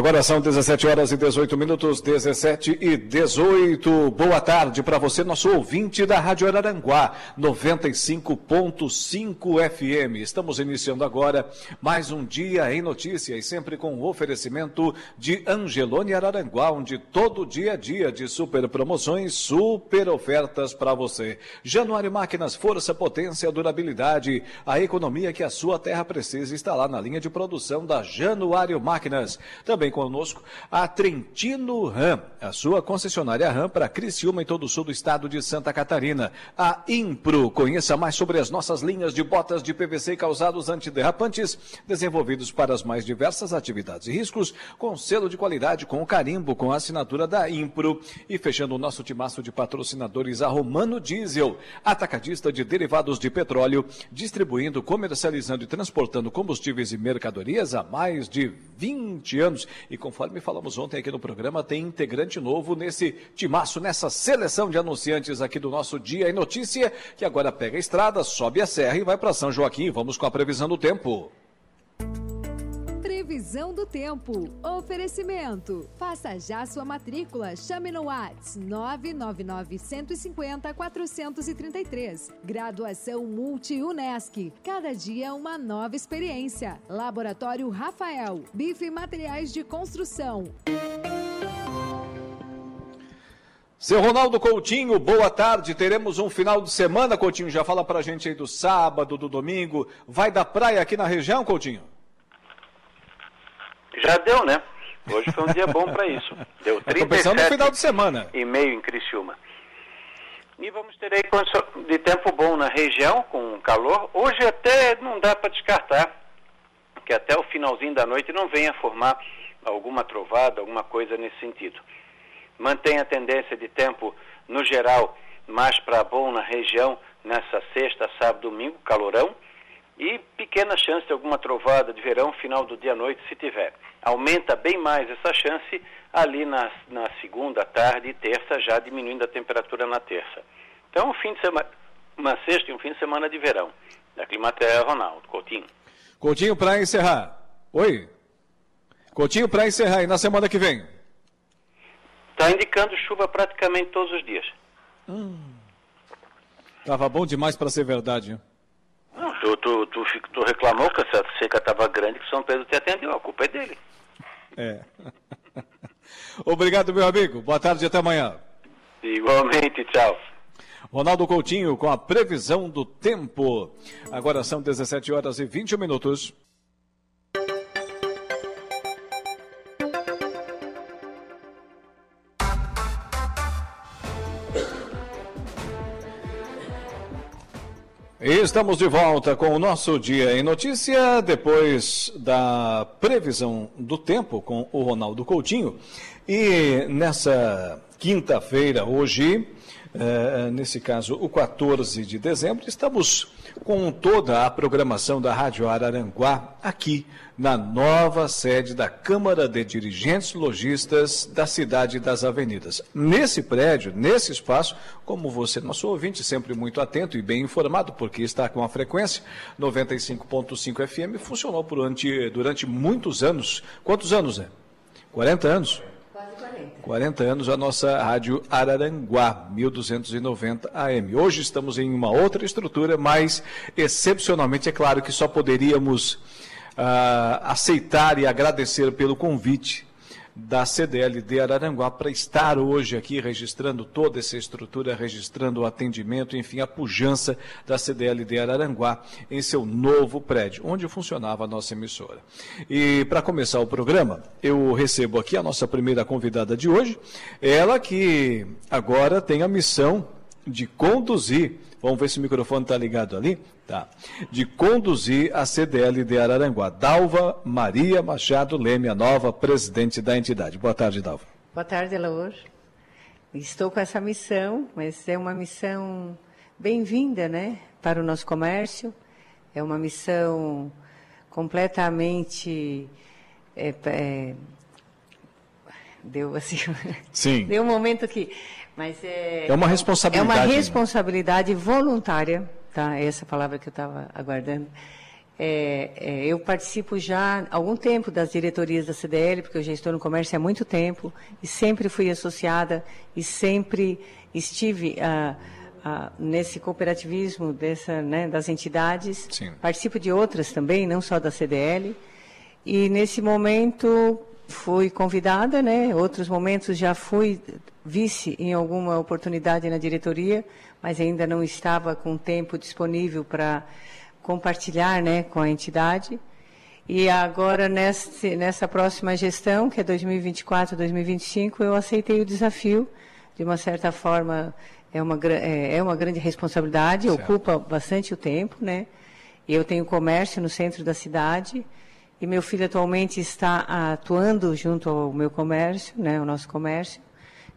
Agora são 17 horas e 18 minutos, 17 e 18. Boa tarde para você, nosso ouvinte da Rádio Araranguá, 95.5 FM. Estamos iniciando agora mais um dia em notícias, sempre com o oferecimento de Angelone Araranguá, onde todo dia a dia de super promoções, super ofertas para você. Januário Máquinas, força, potência, durabilidade, a economia que a sua terra precisa está lá na linha de produção da Januário Máquinas. Também também conosco a Trentino Ram, a sua concessionária Ram para Criciúma e todo o sul do estado de Santa Catarina. A Impro, conheça mais sobre as nossas linhas de botas de PVC causados antiderrapantes, desenvolvidos para as mais diversas atividades e riscos, com selo de qualidade, com carimbo, com a assinatura da Impro. E fechando o nosso timaço de patrocinadores, a Romano Diesel, atacadista de derivados de petróleo, distribuindo, comercializando e transportando combustíveis e mercadorias há mais de 20 anos e conforme falamos ontem aqui no programa, tem integrante novo nesse timaço, nessa seleção de anunciantes aqui do nosso Dia em Notícia, que agora pega a estrada, sobe a serra e vai para São Joaquim. Vamos com a previsão do tempo. Previsão do tempo. Oferecimento. Faça já sua matrícula. Chame no Whats 999 150 433. Graduação Multi-UNESC. Cada dia uma nova experiência. Laboratório Rafael. Bife e Materiais de Construção. Seu Ronaldo Coutinho, boa tarde. Teremos um final de semana, Coutinho. Já fala pra gente aí do sábado, do domingo. Vai da praia aqui na região, Coutinho? Já deu, né? Hoje foi um dia bom para isso. Deu 37 no final de semana. e meio em Criciúma. E vamos ter aí de tempo bom na região, com calor. Hoje até não dá para descartar que até o finalzinho da noite não venha formar alguma trovada, alguma coisa nesse sentido. Mantém a tendência de tempo, no geral, mais para bom na região nessa sexta, sábado, domingo, calorão e pequena chance de alguma trovada de verão final do dia à noite, se tiver. Aumenta bem mais essa chance ali na, na segunda, tarde e terça, já diminuindo a temperatura na terça. Então, um fim de semana, uma sexta e um fim de semana de verão. Da Climaterra, Ronaldo Coutinho. Coutinho, para encerrar. Oi? Coutinho, para encerrar, e na semana que vem? Está indicando chuva praticamente todos os dias. Hum. Tava bom demais para ser verdade. Hein? Tu, tu, tu, tu reclamou que essa seca estava grande que São Pedro te atendeu, a culpa é dele. É. Obrigado, meu amigo. Boa tarde e até amanhã. Igualmente, tchau. Ronaldo Coutinho com a previsão do tempo. Agora são 17 horas e 20 minutos. Estamos de volta com o nosso Dia em Notícia, depois da previsão do tempo com o Ronaldo Coutinho. E nessa quinta-feira, hoje, eh, nesse caso, o 14 de dezembro, estamos com toda a programação da Rádio Araranguá aqui na nova sede da Câmara de Dirigentes Logistas da Cidade das Avenidas. Nesse prédio, nesse espaço, como você, nosso ouvinte, sempre muito atento e bem informado, porque está com a frequência 95.5 FM, funcionou durante, durante muitos anos. Quantos anos, é? 40 anos? 40 anos a nossa rádio Araranguá, 1290 AM. Hoje estamos em uma outra estrutura, mas excepcionalmente é claro que só poderíamos uh, aceitar e agradecer pelo convite da CDL de Araranguá para estar hoje aqui registrando toda essa estrutura, registrando o atendimento, enfim, a pujança da CDL de Araranguá em seu novo prédio, onde funcionava a nossa emissora. E para começar o programa, eu recebo aqui a nossa primeira convidada de hoje, ela que agora tem a missão de conduzir Vamos ver se o microfone está ligado ali. Tá. De conduzir a CDL de Araranguá. Dalva Maria Machado Leme, a nova presidente da entidade. Boa tarde, Dalva. Boa tarde, Laur. Estou com essa missão, mas é uma missão bem-vinda, né, para o nosso comércio. É uma missão completamente é, é, deu assim Sim. deu um momento que mas é é uma responsabilidade é uma né? responsabilidade voluntária tá essa palavra que eu estava aguardando é, é, eu participo já há algum tempo das diretorias da CDL porque eu já estou no comércio há muito tempo e sempre fui associada e sempre estive ah, ah, nesse cooperativismo dessa né, das entidades Sim. participo de outras também não só da CDL e nesse momento fui convidada, né? Outros momentos já fui vice em alguma oportunidade na diretoria, mas ainda não estava com tempo disponível para compartilhar, né, com a entidade. E agora nessa próxima gestão, que é 2024, 2025, eu aceitei o desafio. De uma certa forma, é uma é é uma grande responsabilidade, Certo. ocupa bastante o tempo, né? Eu tenho comércio no centro da cidade e meu filho atualmente está atuando junto ao meu comércio, né, o nosso comércio,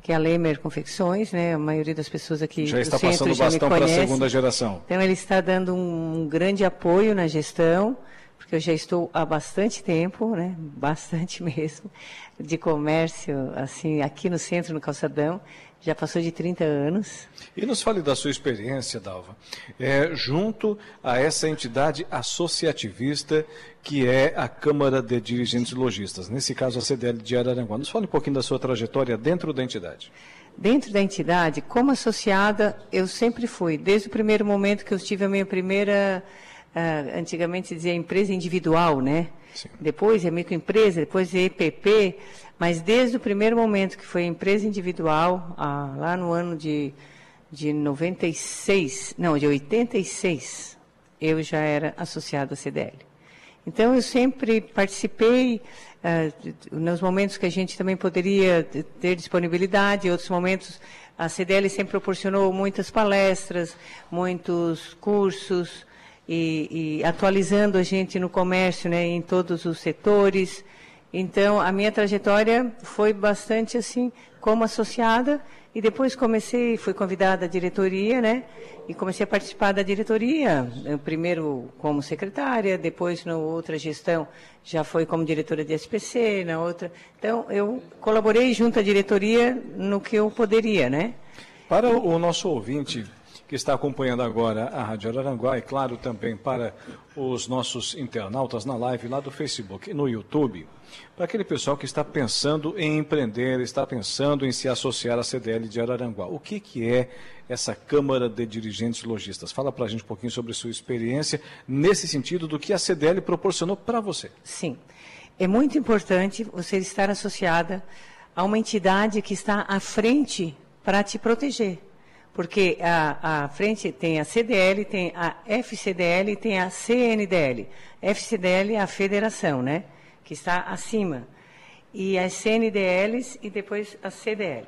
que é a Lemer Confecções, né? A maioria das pessoas aqui Já do está centro passando o bastão para a segunda geração. Então ele está dando um grande apoio na gestão, porque eu já estou há bastante tempo, né, bastante mesmo, de comércio, assim, aqui no centro, no Calçadão, já passou de 30 anos. E nos fale da sua experiência, Dalva, é, junto a essa entidade associativista que é a Câmara de Dirigentes Logistas, nesse caso a CDL de Araranguá. Nos fale um pouquinho da sua trajetória dentro da entidade. Dentro da entidade, como associada, eu sempre fui, desde o primeiro momento que eu tive a minha primeira, ah, antigamente se dizia empresa individual, né? Sim. Depois é microempresa, depois é EPP, mas desde o primeiro momento que foi empresa individual, ah, lá no ano de, de 96, não, de 86, eu já era associada à CDL. Então, eu sempre participei ah, nos momentos que a gente também poderia ter disponibilidade, em outros momentos a CDL sempre proporcionou muitas palestras, muitos cursos e, e atualizando a gente no comércio, né, em todos os setores. Então, a minha trajetória foi bastante assim, como associada, e depois comecei, fui convidada à diretoria, né? E comecei a participar da diretoria, eh, primeiro como secretária, depois na outra gestão já foi como diretora de SPC, na outra. Então, eu colaborei junto à diretoria no que eu poderia, né? Para o nosso ouvinte que está acompanhando agora a Rádio Araranguá e, claro, também para os nossos internautas na live lá do Facebook e no YouTube, para aquele pessoal que está pensando em empreender, está pensando em se associar à CDL de Araranguá. O que, que é essa Câmara de Dirigentes Logistas? Fala para a gente um pouquinho sobre sua experiência nesse sentido do que a CDL proporcionou para você. Sim. É muito importante você estar associada a uma entidade que está à frente para te proteger. Porque a, a frente tem a CDL, tem a FCDL e tem a CNDL. FCDL é a federação, né? Que está acima. E as CNDLs e depois a CDL.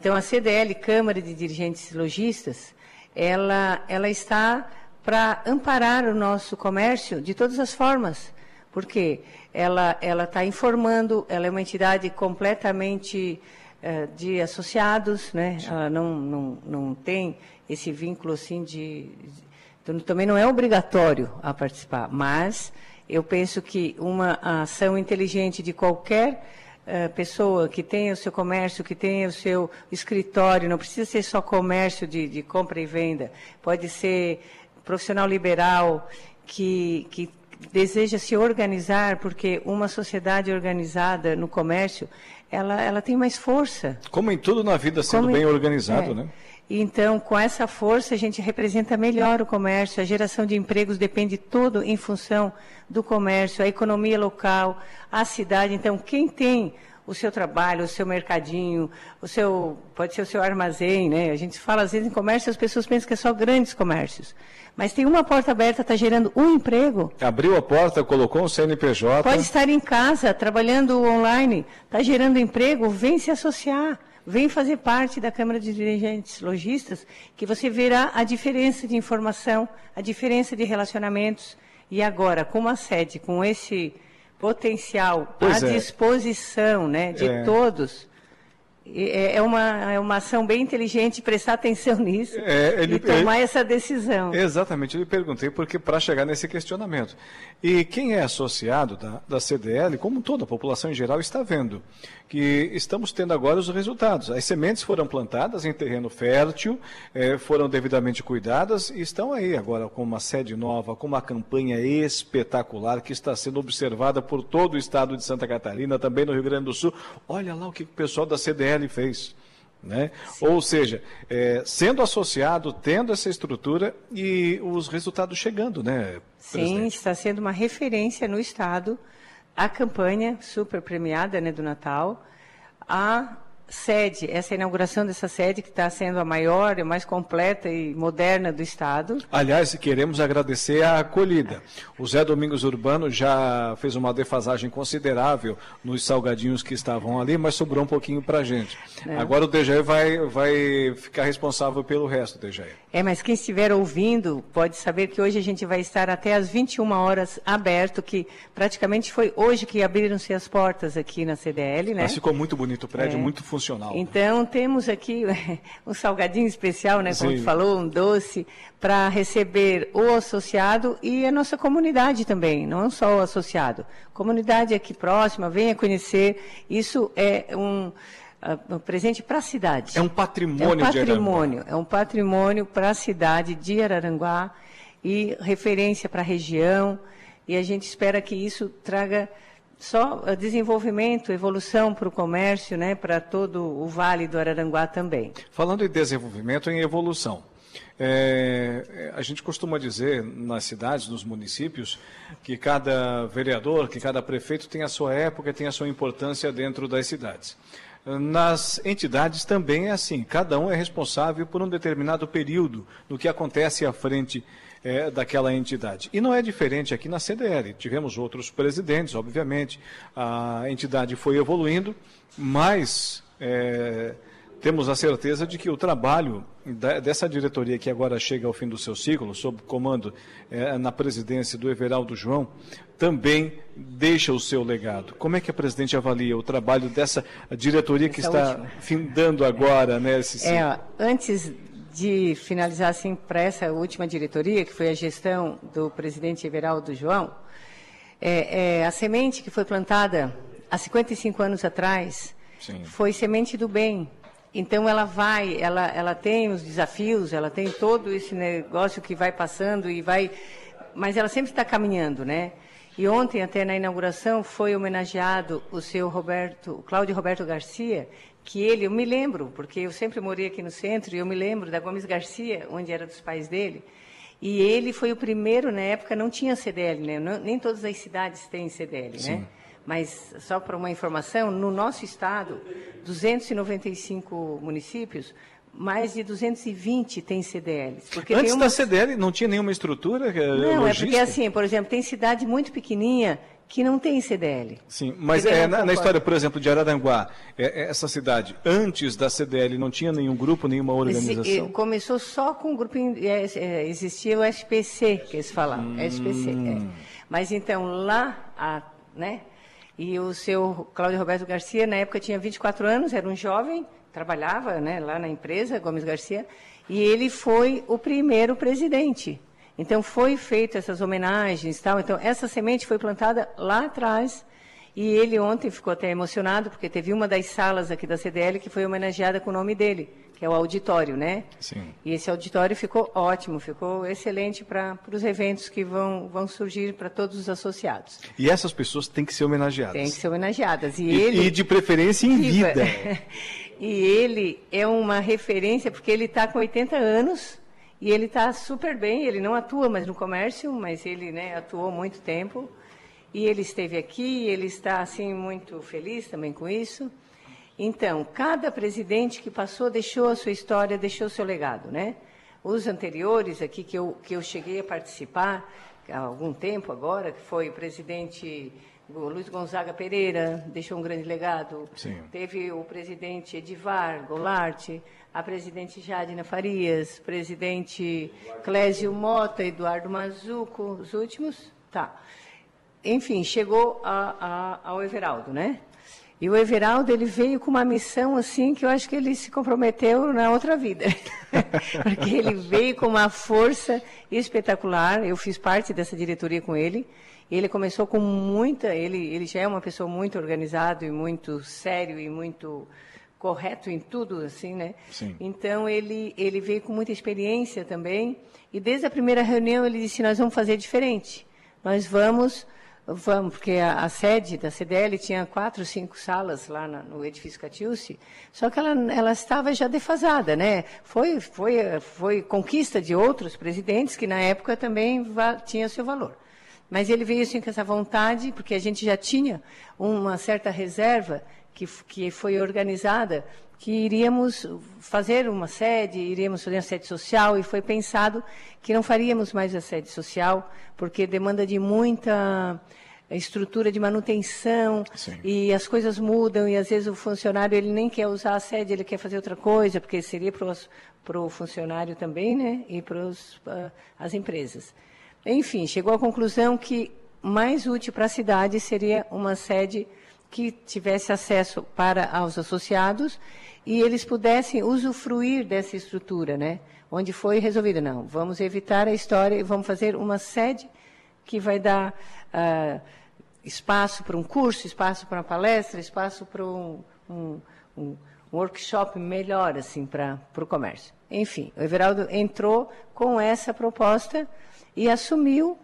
Então, a CDL, Câmara de Dirigentes Logistas, ela, ela está para amparar o nosso comércio de todas as formas, porque ela ela está informando, ela é uma entidade completamente eh, de associados, né? Ela não, não, não tem esse vínculo assim de, então, também não é obrigatório a participar, mas eu penso que uma ação inteligente de qualquer eh, pessoa que tenha o seu comércio, que tenha o seu escritório, não precisa ser só comércio de, de compra e venda, pode ser profissional liberal que, que deseja se organizar, porque uma sociedade organizada no comércio, ela, ela tem mais força. Como em tudo na vida, sendo Como- bem organizado, é. né? Então, com essa força, a gente representa melhor o comércio. A geração de empregos depende todo em função do comércio, a economia local, a cidade. Então, quem tem o seu trabalho, o seu mercadinho, o seu pode ser o seu armazém, né? A gente fala às vezes em comércio, as pessoas pensam que é só grandes comércios. Mas tem uma porta aberta, está gerando um emprego. Abriu a porta, colocou um CNPJ. Pode estar em casa, trabalhando online, está gerando emprego, vem se associar, vem fazer parte da Câmara de Dirigentes Logistas, que você verá a diferença de informação, a diferença de relacionamentos. E agora, com uma sede, com esse potencial Pois à é. disposição né, de É. todos, é, é uma, é uma ação bem inteligente prestar atenção nisso é, ele, e tomar ele, essa decisão. Exatamente, eu lhe perguntei porque para chegar nesse questionamento. E quem é associado da, da CDL, como toda a população em geral, está vendo que estamos tendo agora os resultados. As sementes foram plantadas em terreno fértil, eh, foram devidamente cuidadas e estão aí agora com uma sede nova, com uma campanha espetacular que está sendo observada por todo o estado de Santa Catarina, também no Rio Grande do Sul. Olha lá o que o pessoal da CDL fez. Né? Ou seja, é, sendo associado, tendo essa estrutura e os resultados chegando, né? Sim, presidente? está sendo uma referência no Estado a campanha super premiada né, do Natal, a sede, essa inauguração dessa sede que está sendo a maior, a mais completa e moderna do Estado. Aliás, queremos agradecer a acolhida. O Zé Domingos Urbano já fez uma defasagem considerável nos salgadinhos que estavam ali, mas sobrou um pouquinho para a gente. É. Agora o DGE vai, vai ficar responsável pelo resto, DGE. É, mas quem estiver ouvindo pode saber que hoje a gente vai estar até às 21 horas aberto, que praticamente foi hoje que abriram-se as portas aqui na CDL, né? Mas ficou muito bonito o prédio, é. muito funcional funcional. Então, temos aqui um salgadinho especial, né, como tu falou, um doce, para receber o associado e a nossa comunidade também, não só o associado. Comunidade aqui próxima, venha conhecer. Isso é um, um presente para a cidade. É um patrimônio, é um patrimônio É um patrimônio para a cidade de Araranguá e referência para a região. E a gente espera que isso traga só eh, desenvolvimento, evolução para o comércio, né, para todo o Vale do Araranguá também. Falando em desenvolvimento em evolução, é, a gente costuma dizer nas cidades, nos municípios, que cada vereador, que cada prefeito tem a sua época, tem a sua importância dentro das cidades. Nas entidades também é assim, cada um é responsável por um determinado período no que acontece à frente é, daquela entidade. E não é diferente aqui na CDL. Tivemos outros presidentes, obviamente, a entidade foi evoluindo, mas é, temos a certeza de que o trabalho da, dessa diretoria que agora chega ao fim do seu ciclo, sob comando é, na presidência do Everaldo João, também deixa o seu legado. Como é que a presidente avalia o trabalho dessa diretoria que Essa está última. findando agora, né? Esse é, antes de finalizar assim para essa última diretoria, que foi a gestão do presidente Everaldo João, é, é, a semente que foi plantada há 55 anos atrás Sim. foi semente do bem. Então ela vai, ela, ela tem os desafios, ela tem todo esse negócio que vai passando e vai, mas ela sempre está caminhando, né? E ontem, até na inauguração, foi homenageado o seu Roberto, o Cláudio Roberto Garcia, que ele, eu me lembro, porque eu sempre morei aqui no centro, e eu me lembro da Gomes Garcia, onde era dos pais dele, e ele foi o primeiro, na época, não tinha CDL, né? Não, nem todas as cidades têm CDL, né? Sim. né? Mas, só para uma informação, no nosso estado, 295 municípios, mais de 220 têm CDLs. Porque Antes uma... da CDL não tinha nenhuma estrutura eh, Não, logística? é porque assim, por exemplo, tem cidade muito pequenininha que não tem CDL. Sim, mas é, na, na, história, por exemplo, de Araranguá, é, é, essa cidade, antes da CDL, não tinha nenhum grupo, nenhuma organização? começou só com o grupo, é, é, existia o SPC, que eles falavam, hum. SPC. É. Mas então, lá, a, né, e o seu Cláudio Roberto Garcia, na época, tinha 24 anos, era um jovem, trabalhava né, lá na empresa, Gomes Garcia, e ele foi o primeiro presidente. Então foi feito essas homenagens, tal. Então essa semente foi plantada lá atrás e ele ontem ficou até emocionado porque teve uma das salas aqui da CDL que foi homenageada com o nome dele, que é o auditório, né? Sim. E esse auditório ficou ótimo, ficou excelente para os eventos que vão, vão surgir para todos os associados. E essas pessoas têm que ser homenageadas. Têm que ser homenageadas. E, e ele e de preferência em vida. e ele é uma referência porque ele está com 80 anos e ele está super bem, ele não atua mais no comércio, mas ele né, atuou muito tempo. E ele esteve aqui, ele está assim muito feliz também com isso. Então, cada presidente que passou deixou a sua história, deixou o seu legado, né? Os anteriores aqui que eu, que eu cheguei a participar há algum tempo agora, que foi o presidente Luiz Gonzaga Pereira, deixou um grande legado. Sim. Teve o presidente Edivar Goulart, a presidente Jadina Farias, presidente Clésio Mota, Eduardo Mazuco, os últimos? Tá. Enfim, chegou a, a, ao Everaldo, né? E o Everaldo, ele veio com uma missão assim que eu acho que ele se comprometeu na outra vida. Porque ele veio com uma força espetacular. Eu fiz parte dessa diretoria com ele. Ele começou com muita, ele, ele já é uma pessoa muito organizado e muito sério e muito correto em tudo, assim, né? Sim. Então ele ele veio com muita experiência também. E desde a primeira reunião ele disse: nós vamos fazer diferente. Nós vamos Vamos, porque a, a, sede da CDL tinha quatro, cinco salas lá na, no edifício Catiúci, só que ela, ela estava já defasada, né? Foi, foi, foi conquista de outros presidentes que na época também va, tinha seu valor. Mas ele veio assim com essa vontade, porque a gente já tinha uma certa reserva que, que foi organizada, que iríamos fazer uma sede, iríamos fazer uma sede social, e foi pensado que não faríamos mais a sede social, porque demanda de muita estrutura de manutenção Sim. e as coisas mudam e às vezes o funcionário ele nem quer usar a sede, ele quer fazer outra coisa, porque seria para o funcionário também, né, e para uh, as empresas. Enfim, chegou à conclusão que mais útil para a cidade seria uma sede que tivesse acesso para os associados e eles pudessem usufruir dessa estrutura, né? Onde foi resolvido, não, vamos evitar a história e vamos fazer uma sede que vai dar uh, espaço para um curso, espaço para uma palestra, espaço para um, um, um workshop melhor, assim, para o comércio. Enfim, o Everaldo entrou com essa proposta e assumiu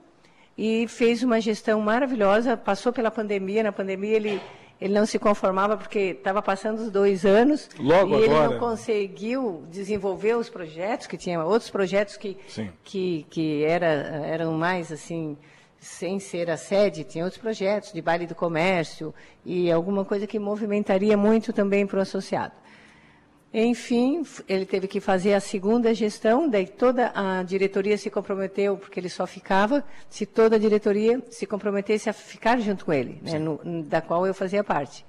e fez uma gestão maravilhosa, passou pela pandemia, na pandemia ele ele não se conformava porque estava passando os dois anos Logo e ele agora. não conseguiu desenvolver os projetos que tinha outros projetos que Sim. que que era, eram mais assim sem ser a sede tinha outros projetos de baile do comércio e alguma coisa que movimentaria muito também para o associado enfim, ele teve que fazer a segunda gestão, daí toda a diretoria se comprometeu, porque ele só ficava, se toda a diretoria se comprometesse a ficar junto com ele, né, no, da qual eu fazia parte.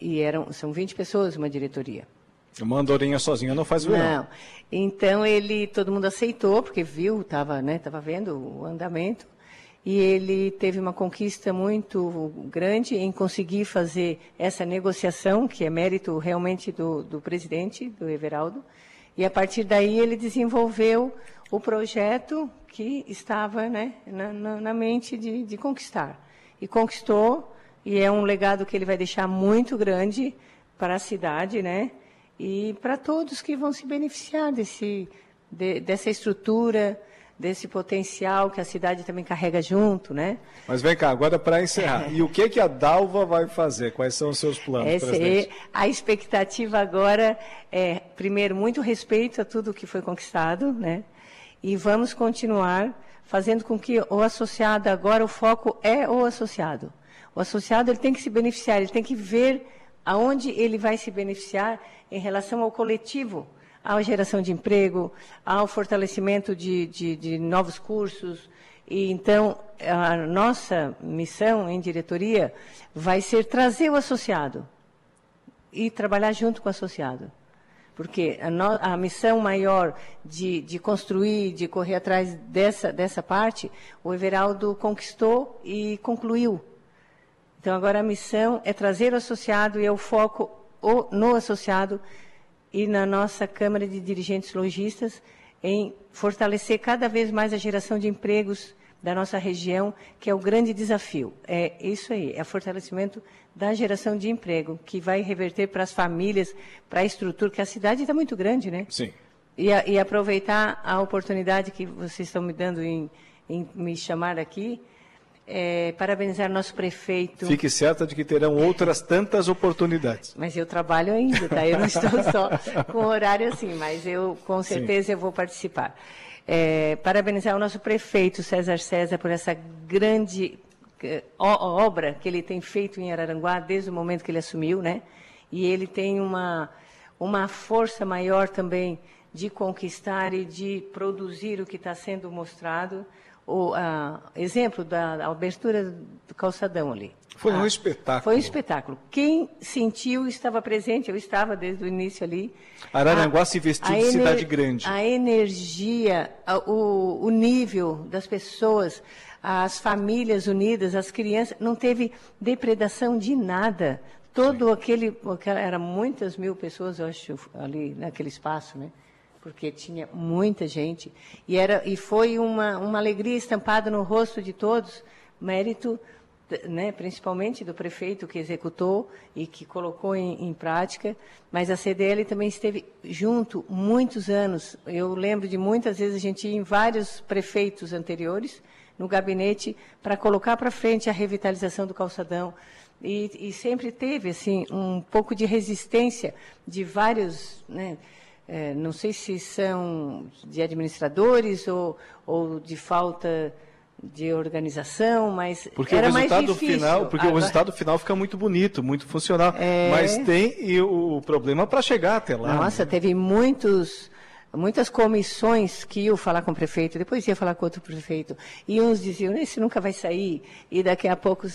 E eram, são 20 pessoas uma diretoria. Uma andorinha sozinha não faz verão. Não. Então ele, todo mundo aceitou, porque viu, estava né, tava vendo o andamento e ele teve uma conquista muito grande em conseguir fazer essa negociação, que é mérito realmente do, do presidente, do Everaldo, e a partir daí ele desenvolveu o projeto que estava né, na, na, na mente de, de conquistar. E conquistou, e é um legado que ele vai deixar muito grande para a cidade, né? E para todos que vão se beneficiar desse, de, dessa estrutura, desse potencial que a cidade também carrega junto, né? Mas vem cá, agora para encerrar. E o que que a Dalva vai fazer? Quais são os seus planos, Essa é, presidente? a expectativa agora é, primeiro, muito respeito a tudo que foi conquistado, né? E vamos continuar fazendo com que o associado, agora o foco é o associado. O associado ele tem que se beneficiar, ele tem que ver aonde ele vai se beneficiar em relação ao coletivo, à geração de emprego, ao fortalecimento de, de, de novos cursos. E então, a nossa missão em diretoria vai ser trazer o associado e trabalhar junto com o associado. Porque a, no, a missão maior de, de, construir, de correr atrás dessa, dessa parte, o Everaldo conquistou e concluiu. Então, agora a missão é trazer o associado e é o foco no associado e na nossa Câmara de Dirigentes Logistas em fortalecer cada vez mais a geração de empregos da nossa região, que é o grande desafio. É isso aí, é o fortalecimento da geração de emprego, que vai reverter para as famílias, para a estrutura, que a cidade está muito grande, né? Sim. E, a, e, aproveitar a oportunidade que vocês estão me dando em, em me chamar aqui, é, parabenizar nosso prefeito. Fique certa de que terão outras tantas oportunidades. Mas eu trabalho ainda, tá? Eu não estou só com horário assim, mas eu com certeza eu vou participar. É, parabenizar o nosso prefeito César César por essa grande é, obra que ele tem feito em Araranguá desde o momento que ele assumiu, né? E ele tem uma uma força maior também de conquistar e de produzir o que está sendo mostrado o a, exemplo da abertura do calçadão ali. Foi um ah, espetáculo. Foi um espetáculo. Quem sentiu estava presente, eu estava desde o início ali. Araranguá a, se vestiu de cidade grande. A energia, a, o, o nível das pessoas, as famílias unidas, as crianças, não teve depredação de nada. todo Sim. aquele, era muitas mil pessoas, eu acho, ali naquele espaço, né? Porque tinha muita gente e era e foi uma uma alegria estampada no rosto de todos, mérito né, principalmente do prefeito que executou e que colocou em, em, prática, mas a CDL também esteve junto muitos anos. Eu lembro de muitas vezes a gente ir em vários prefeitos anteriores no gabinete para colocar para frente a revitalização do calçadão. E, e, sempre teve assim um pouco de resistência de vários, né, é, não sei se são de administradores ou, ou de falta de organização, mas porque era o resultado mais difícil. final, porque Agora... o resultado final fica muito bonito, muito funcional, é... mas tem e o problema para chegar até lá. Nossa, né? teve muitos muitas comissões que iam falar com o prefeito, depois ia falar com outro prefeito, e uns diziam, esse nunca vai sair, e daqui a pouco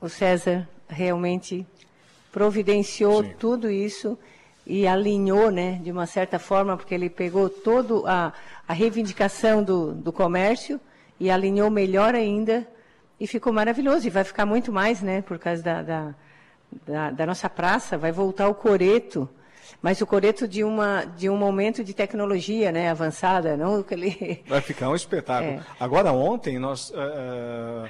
o César realmente providenciou Sim. tudo isso e alinhou, né, de uma certa forma, porque ele pegou toda a, a reivindicação do, do comércio, e alinhou melhor ainda e ficou maravilhoso. E vai ficar muito mais, né, por causa da, da, da, da nossa praça, vai voltar o coreto, mas o coreto de, uma, de um momento de tecnologia né, avançada, não aquele... Vai ficar um espetáculo. É. Agora, ontem, nós... Uh,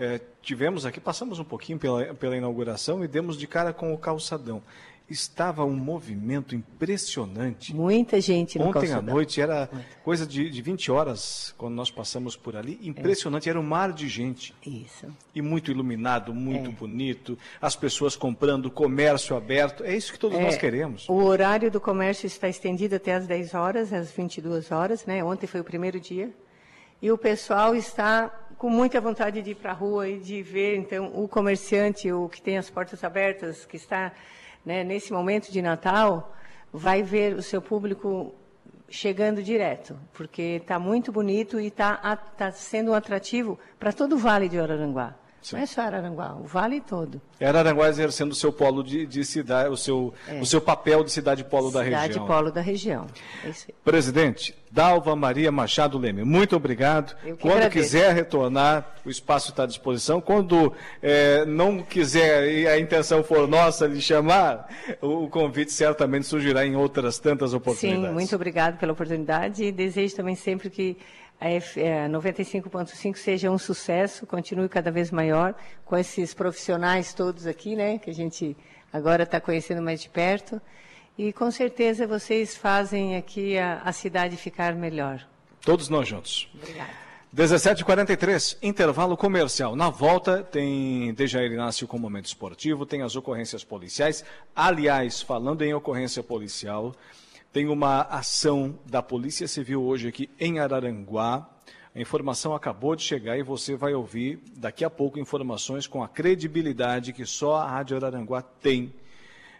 uh, tivemos aqui, passamos um pouquinho pela, pela inauguração e demos de cara com o calçadão estava um movimento impressionante. Muita gente no Ontem à noite era coisa de, de 20 horas, quando nós passamos por ali. Impressionante, é. era um mar de gente. Isso. E muito iluminado, muito é. bonito. As pessoas comprando, comércio aberto. É isso que todos é. nós queremos. O horário do comércio está estendido até às 10 horas, às 22 horas. Né? Ontem foi o primeiro dia. E o pessoal está com muita vontade de ir para a rua e de ver, então, o comerciante, o que tem as portas abertas, que está né, nesse momento de Natal, vai ver o seu público chegando direto, porque está muito bonito e está tá sendo um atrativo para todo o Vale de Araranguá. Sim. Não é só Araranguá, o vale todo. É Araranguá exercendo o seu polo de, de cidade, o seu, é. o seu papel de cidade polo cidade da região. Cidade polo da região. É Presidente, Dalva Maria Machado Leme, muito obrigado. Quando agradeço. quiser retornar, o espaço está à disposição. Quando é, não quiser e a intenção for nossa lhe chamar, o, o convite certamente surgirá em outras tantas oportunidades. Sim, muito obrigado pela oportunidade e desejo também sempre que a, a 95.5 seja um sucesso, continue cada vez maior, com esses profissionais todos aqui, né, que a gente agora está conhecendo mais de perto. E com certeza vocês fazem aqui a, a cidade ficar melhor. Todos nós juntos. Obrigada. 17h43, intervalo comercial. Na volta tem Dejair Inácio com o momento esportivo, tem as ocorrências policiais. Aliás, falando em ocorrência policial, tem uma ação da Polícia Civil hoje aqui em Araranguá. A informação acabou de chegar e você vai ouvir daqui a pouco informações com a credibilidade que só a Rádio Araranguá tem.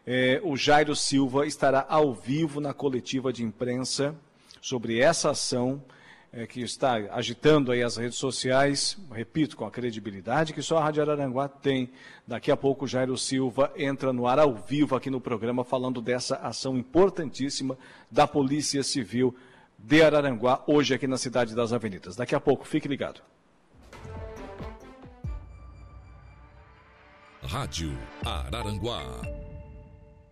É, o Jairo Silva estará ao vivo na coletiva de imprensa sobre essa ação é, que está agitando aí as redes sociais, repito, com a credibilidade que só a Rádio Araranguá tem. Daqui a pouco, Jairo Silva entra no ar ao vivo aqui no programa falando dessa ação importantíssima da Polícia Civil de Araranguá, hoje aqui na Cidade das Avenidas. Daqui a pouco, fique ligado. Rádio Araranguá.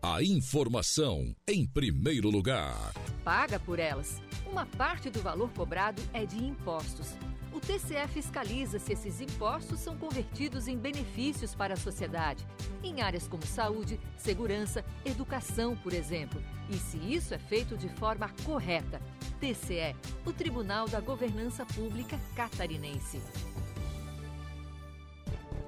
A informação em primeiro lugar. Paga por elas. Uma parte do valor cobrado é de impostos. O TCE fiscaliza se esses impostos são convertidos em benefícios para a sociedade, em áreas como saúde, segurança, educação, por exemplo, e se isso é feito de forma correta. TCE, o Tribunal da Governança Pública Catarinense.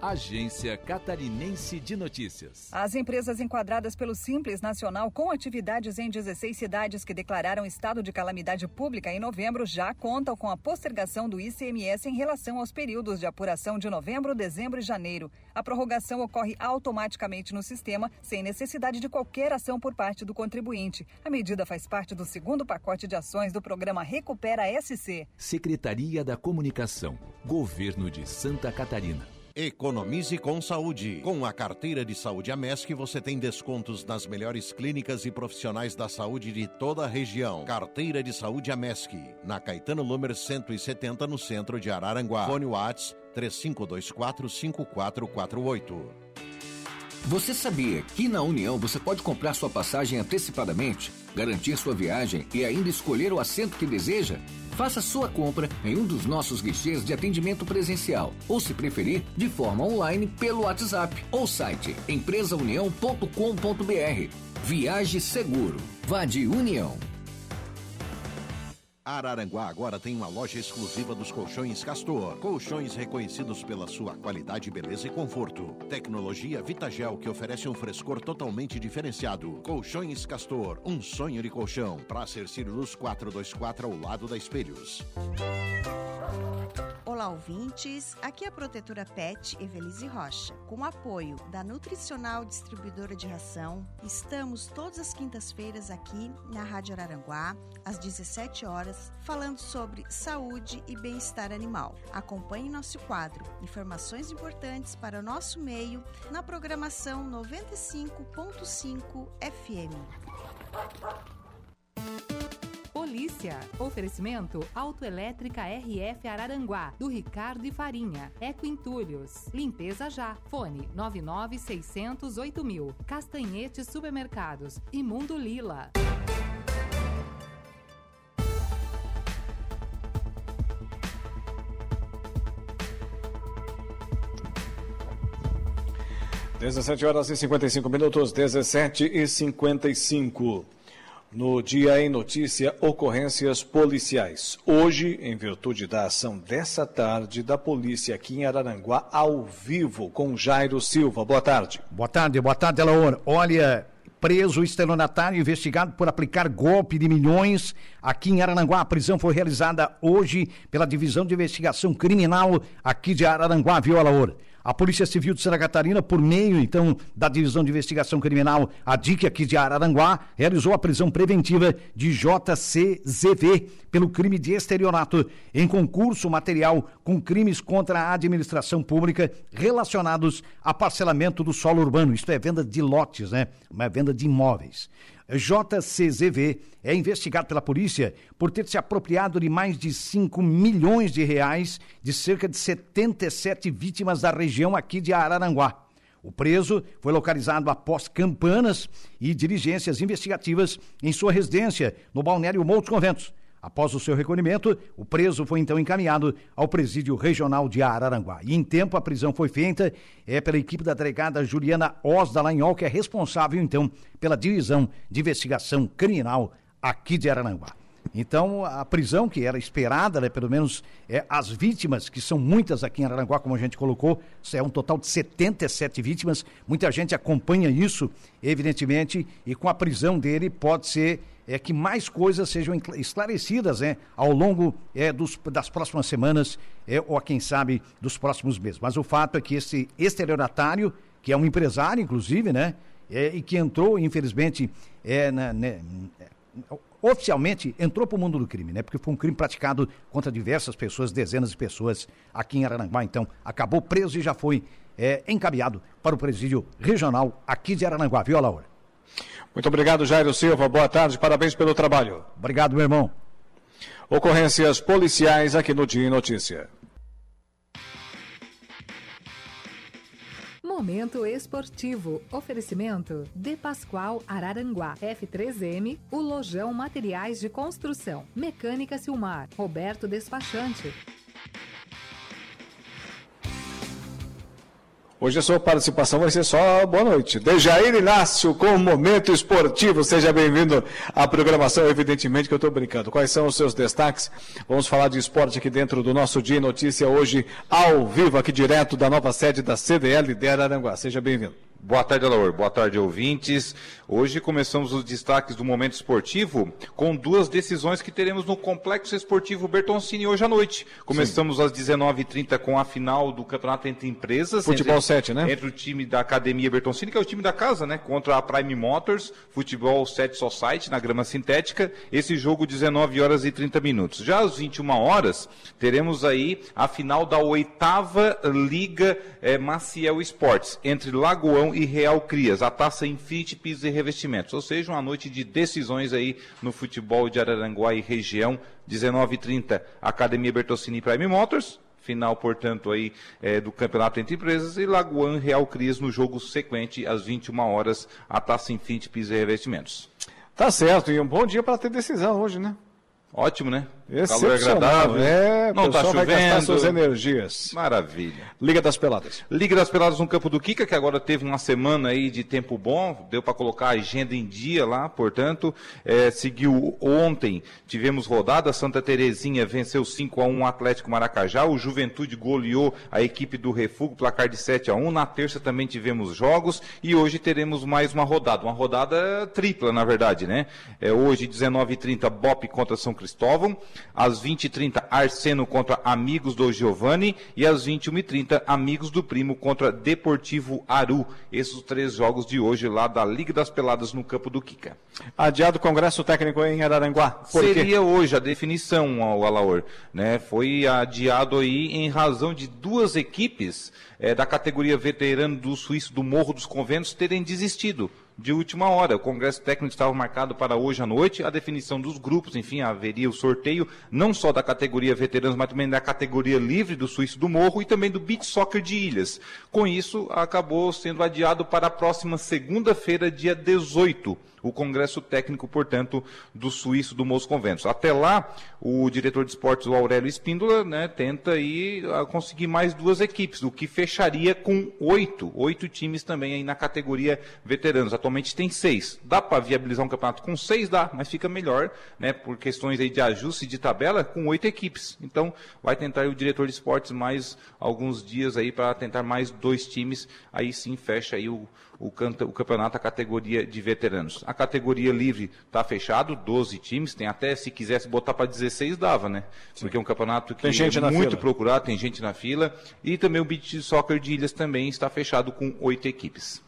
Agência Catarinense de Notícias. As empresas enquadradas pelo Simples Nacional com atividades em 16 cidades que declararam estado de calamidade pública em novembro já contam com a postergação do ICMS em relação aos períodos de apuração de novembro, dezembro e janeiro. A prorrogação ocorre automaticamente no sistema, sem necessidade de qualquer ação por parte do contribuinte. A medida faz parte do segundo pacote de ações do programa Recupera SC. Secretaria da Comunicação, Governo de Santa Catarina. Economize com saúde. Com a carteira de saúde Amesc, você tem descontos nas melhores clínicas e profissionais da saúde de toda a região. Carteira de saúde Amesc, na Caetano Lumer 170, no centro de Araranguá. Fone Whats 35245448. Você sabia que na União você pode comprar sua passagem antecipadamente, garantir sua viagem e ainda escolher o assento que deseja? Faça sua compra em um dos nossos guichês de atendimento presencial ou, se preferir, de forma online pelo WhatsApp ou site empresaunião.com.br. Viaje seguro. Vá de União. Araranguá agora tem uma loja exclusiva dos colchões Castor. Colchões reconhecidos pela sua qualidade, beleza e conforto. Tecnologia Vitagel que oferece um frescor totalmente diferenciado. Colchões Castor, um sonho de colchão. Praça Ercílio Luz 424 ao lado da Espelhos. Olá, ouvintes. Aqui é a protetora PET Evelise Rocha. Com o apoio da Nutricional Distribuidora de Ração, estamos todas as quintas-feiras aqui na Rádio Araranguá, às 17 horas, falando sobre saúde e bem-estar animal. Acompanhe nosso quadro Informações importantes para o nosso meio na programação 95.5 FM. Polícia. Oferecimento Autoelétrica RF Araranguá, do Ricardo e Farinha. Eco Entulhos. Limpeza já. Fone 99608 mil. Castanhetes Supermercados. E Mundo Lila. Dezessete horas e 55 minutos, 17 e 55. No Dia em Notícia, ocorrências policiais. Hoje, em virtude da ação dessa tarde da polícia aqui em Araranguá, ao vivo, com Jairo Silva. Boa tarde. Boa tarde, boa tarde, Alaor. Olha, preso estelionatário investigado por aplicar golpe de milhões aqui em Araranguá. A prisão foi realizada hoje pela Divisão de Investigação Criminal aqui de Araranguá, viu, Alaor? A Polícia Civil de Santa Catarina, por meio, então, da Divisão de Investigação Criminal, a DIC aqui de Araranguá, realizou a prisão preventiva de JCZV pelo crime de estelionato em concurso material com crimes contra a administração pública relacionados a parcelamento do solo urbano. Isto é venda de lotes, né? Uma venda de imóveis. JCZV é investigado pela polícia por ter se apropriado de mais de 5 milhões de reais de cerca de 77 vítimas da região aqui de Araranguá. O preso foi localizado após campanas e diligências investigativas em sua residência no balneário Moutos Conventos. Após o seu recolhimento, o preso foi então encaminhado ao presídio regional de Araranguá. E em tempo a prisão foi feita é pela equipe da delegada Juliana Oz Dallagnol, que é responsável então pela divisão de investigação criminal aqui de Araranguá. Então, a prisão que era esperada, né, pelo menos é, as vítimas, que são muitas aqui em Araranguá, como a gente colocou, é um total de 77 vítimas. Muita gente acompanha isso, evidentemente, e com a prisão dele pode ser é que mais coisas sejam esclarecidas né, ao longo é, dos, das próximas semanas é, ou, quem sabe, dos próximos meses. Mas o fato é que esse estelionatário, que é um empresário, inclusive, né, é, e que entrou, infelizmente, é, na, né, oficialmente entrou para o mundo do crime, né? Porque foi um crime praticado contra diversas pessoas, dezenas de pessoas aqui em Araranguá. Então, acabou preso e já foi é, encaminhado para o presídio regional aqui de Araranguá, viu, Laura? Muito obrigado, Jairo Silva. Boa tarde, parabéns pelo trabalho. Obrigado, meu irmão. Ocorrências policiais aqui no Dia em Notícia. Momento esportivo. Oferecimento De Pascoal Araranguá. F3M, o Lojão Materiais de Construção. Mecânica Silmar. Roberto Despachante. Hoje a sua participação vai ser só boa noite. Dejair Inácio com o Momento Esportivo. Seja bem-vindo à programação, evidentemente que eu estou brincando. Quais são os seus destaques? Vamos falar de esporte aqui dentro do nosso Dia Notícia hoje, ao vivo, aqui direto da nova sede da CDL de Araranguá. Seja bem-vindo. Boa tarde, Alaor. Boa tarde, ouvintes. Hoje começamos os destaques do momento esportivo com duas decisões que teremos no Complexo Esportivo Bertoncini hoje à noite. Começamos Sim. às 19h30 com a final do campeonato entre empresas. Futebol entre, 7, né? Entre o time da Academia Bertoncini, que é o time da casa, né? Contra a Prime Motors, Futebol 7 Society, na grama sintética. Esse jogo 19 horas e 30 minutos. Já às 21 horas, teremos aí a final da oitava Liga é, Maciel Esportes, entre Lagoão e Real Crias, a taça Infinity Pisos e Revestimentos. Ou seja, uma noite de decisões aí no futebol de Araranguá e região. 19h30, Academia Bertocini Prime Motors. final, portanto, aí é, do Campeonato entre Empresas e Lagoan Real Crias no jogo sequente às 21 horas, a Taça Infinity Pisos e Revestimentos. Tá certo, e um bom dia para ter decisão hoje, né? Ótimo, né? Calor agradável. É, não está chovendo. Vai gastar suas energias. Maravilha. Liga das Peladas. Liga das Peladas no campo do Kika, que agora teve uma semana aí de tempo bom, deu para colocar a agenda em dia lá, portanto, é, seguiu ontem, tivemos rodada, Santa Terezinha venceu 5 a 1 o Atlético Maracajá, o Juventude goleou a equipe do Refúgio, placar de 7 a 1 na terça também tivemos jogos e hoje teremos mais uma rodada, uma rodada tripla, na verdade, né? É, hoje, 19h30, BOP contra São Cristóvão, às 20h30, Arseno contra Amigos do Giovanni. E às 21h30, Amigos do Primo contra Deportivo Aru. Esses três jogos de hoje lá da Liga das Peladas no campo do Kika. Adiado o Congresso Técnico em Araranguá. Por Seria quê? hoje a definição, ao Alaor. Né? Foi adiado aí em razão de duas equipes é, da categoria veterano do Suíço do Morro dos Conventos terem desistido de última hora. O Congresso Técnico estava marcado para hoje à noite, a definição dos grupos, enfim, haveria o sorteio, não só da categoria veteranos, mas também da categoria livre do Suíço do Morro e também do Beach Soccer de Ilhas. Com isso, acabou sendo adiado para a próxima segunda-feira, dia 18 o Congresso Técnico, portanto, do Suíço do Moço. Até lá, o diretor de esportes, o Aurélio Espíndola, né, tenta aí ah, conseguir mais duas equipes, o que fecharia com oito, oito times também aí na categoria veteranos. Atualmente tem seis. Dá para viabilizar um campeonato com seis? Dá, mas fica melhor, né, por questões aí de ajuste de tabela, com oito equipes. Então, vai tentar o diretor de esportes mais alguns dias aí para tentar mais dois times, aí sim fecha aí o o, canta, o campeonato, a categoria de veteranos. A categoria livre está fechado, 12 times, tem até, se quisesse botar para 16, dava, né? Sim. Porque é um campeonato que é muito fila. procurado, tem gente na fila. E também o beach soccer de Ilhas também está fechado com oito equipes.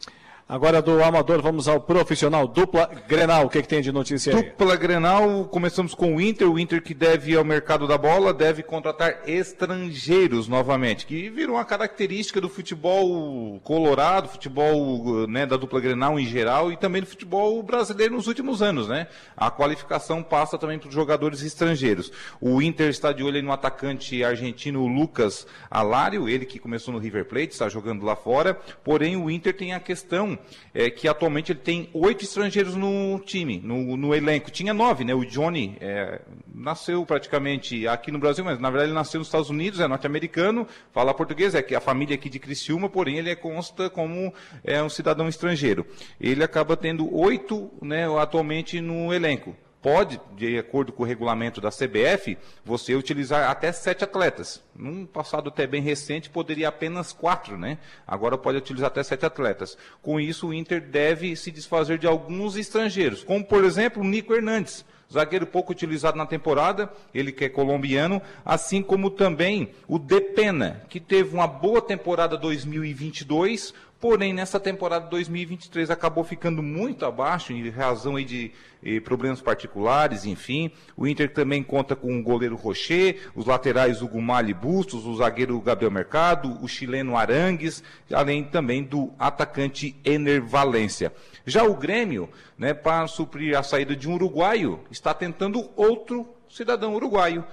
Agora do amador, vamos ao profissional. Dupla Grenal, o que, que tem de notícia aí? Dupla Grenal, começamos com o Inter. O Inter que deve ao mercado da bola, deve contratar estrangeiros novamente, que virou uma característica do futebol colorado, futebol né, da dupla Grenal em geral e também do futebol brasileiro nos últimos anos. Né? A qualificação passa também para os jogadores estrangeiros. O Inter está de olho no atacante argentino Lucas Alário, ele que começou no River Plate, está jogando lá fora. Porém, o Inter tem a questão é que atualmente ele tem oito estrangeiros no time, no, no elenco. Tinha nove, né? O Johnny é, nasceu praticamente aqui no Brasil, mas na verdade ele nasceu nos Estados Unidos, é norte-americano, fala português, é que a família aqui de Criciúma, porém ele é, consta como é, um cidadão estrangeiro. Ele acaba tendo oito né, atualmente no elenco pode, de acordo com o regulamento da CBF, você utilizar até sete atletas. Num passado até bem recente, poderia apenas quatro, né? Agora pode utilizar até sete atletas. Com isso, o Inter deve se desfazer de alguns estrangeiros, como, por exemplo, o Nico Hernandes zagueiro pouco utilizado na temporada, ele que é colombiano, assim como também o Depena, que teve uma boa temporada 2022, Porém, nessa temporada 2023 acabou ficando muito abaixo, em razão de eh, problemas particulares, enfim. O Inter também conta com o goleiro Rocher, os laterais Hugo Mali Bustos, o zagueiro Gabriel Mercado, o chileno Arangues, além também do atacante Ener Valência. Já o Grêmio, né, para suprir a saída de um uruguaio, está tentando outro cidadão uruguaio,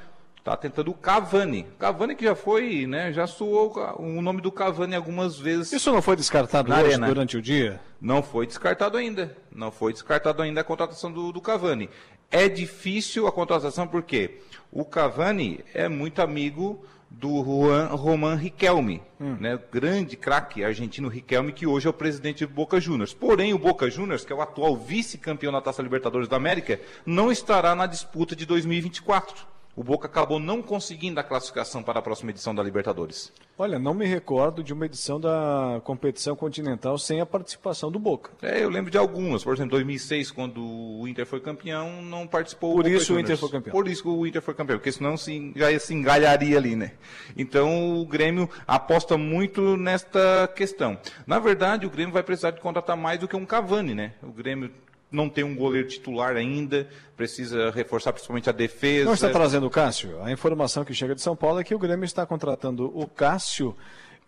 Está tentando o Cavani. Cavani que já foi, né? Já soou o nome do Cavani algumas vezes. Isso não foi descartado hoje, arena. durante o dia? Não foi descartado ainda. Não foi descartado ainda a contratação do, do Cavani. É difícil a contratação porque o Cavani é muito amigo do Juan Roman Riquelme, hum. né, grande craque argentino Riquelme, que hoje é o presidente do Boca Juniors. Porém, o Boca Juniors, que é o atual vice-campeão da Taça Libertadores da América, não estará na disputa de 2024 o Boca acabou não conseguindo a classificação para a próxima edição da Libertadores. Olha, não me recordo de uma edição da competição continental sem a participação do Boca. É, eu lembro de algumas. Por exemplo, 2006, quando o Inter foi campeão, não participou Por o isso o Inter foi campeão. Por isso o Inter foi campeão, porque senão se, já se engalharia ali, né? Então o Grêmio aposta muito nesta questão. Na verdade, o Grêmio vai precisar de contratar mais do que um Cavani, né? O Grêmio não tem um goleiro titular ainda, precisa reforçar principalmente a defesa. Não está trazendo o Cássio? A informação que chega de São Paulo é que o Grêmio está contratando o Cássio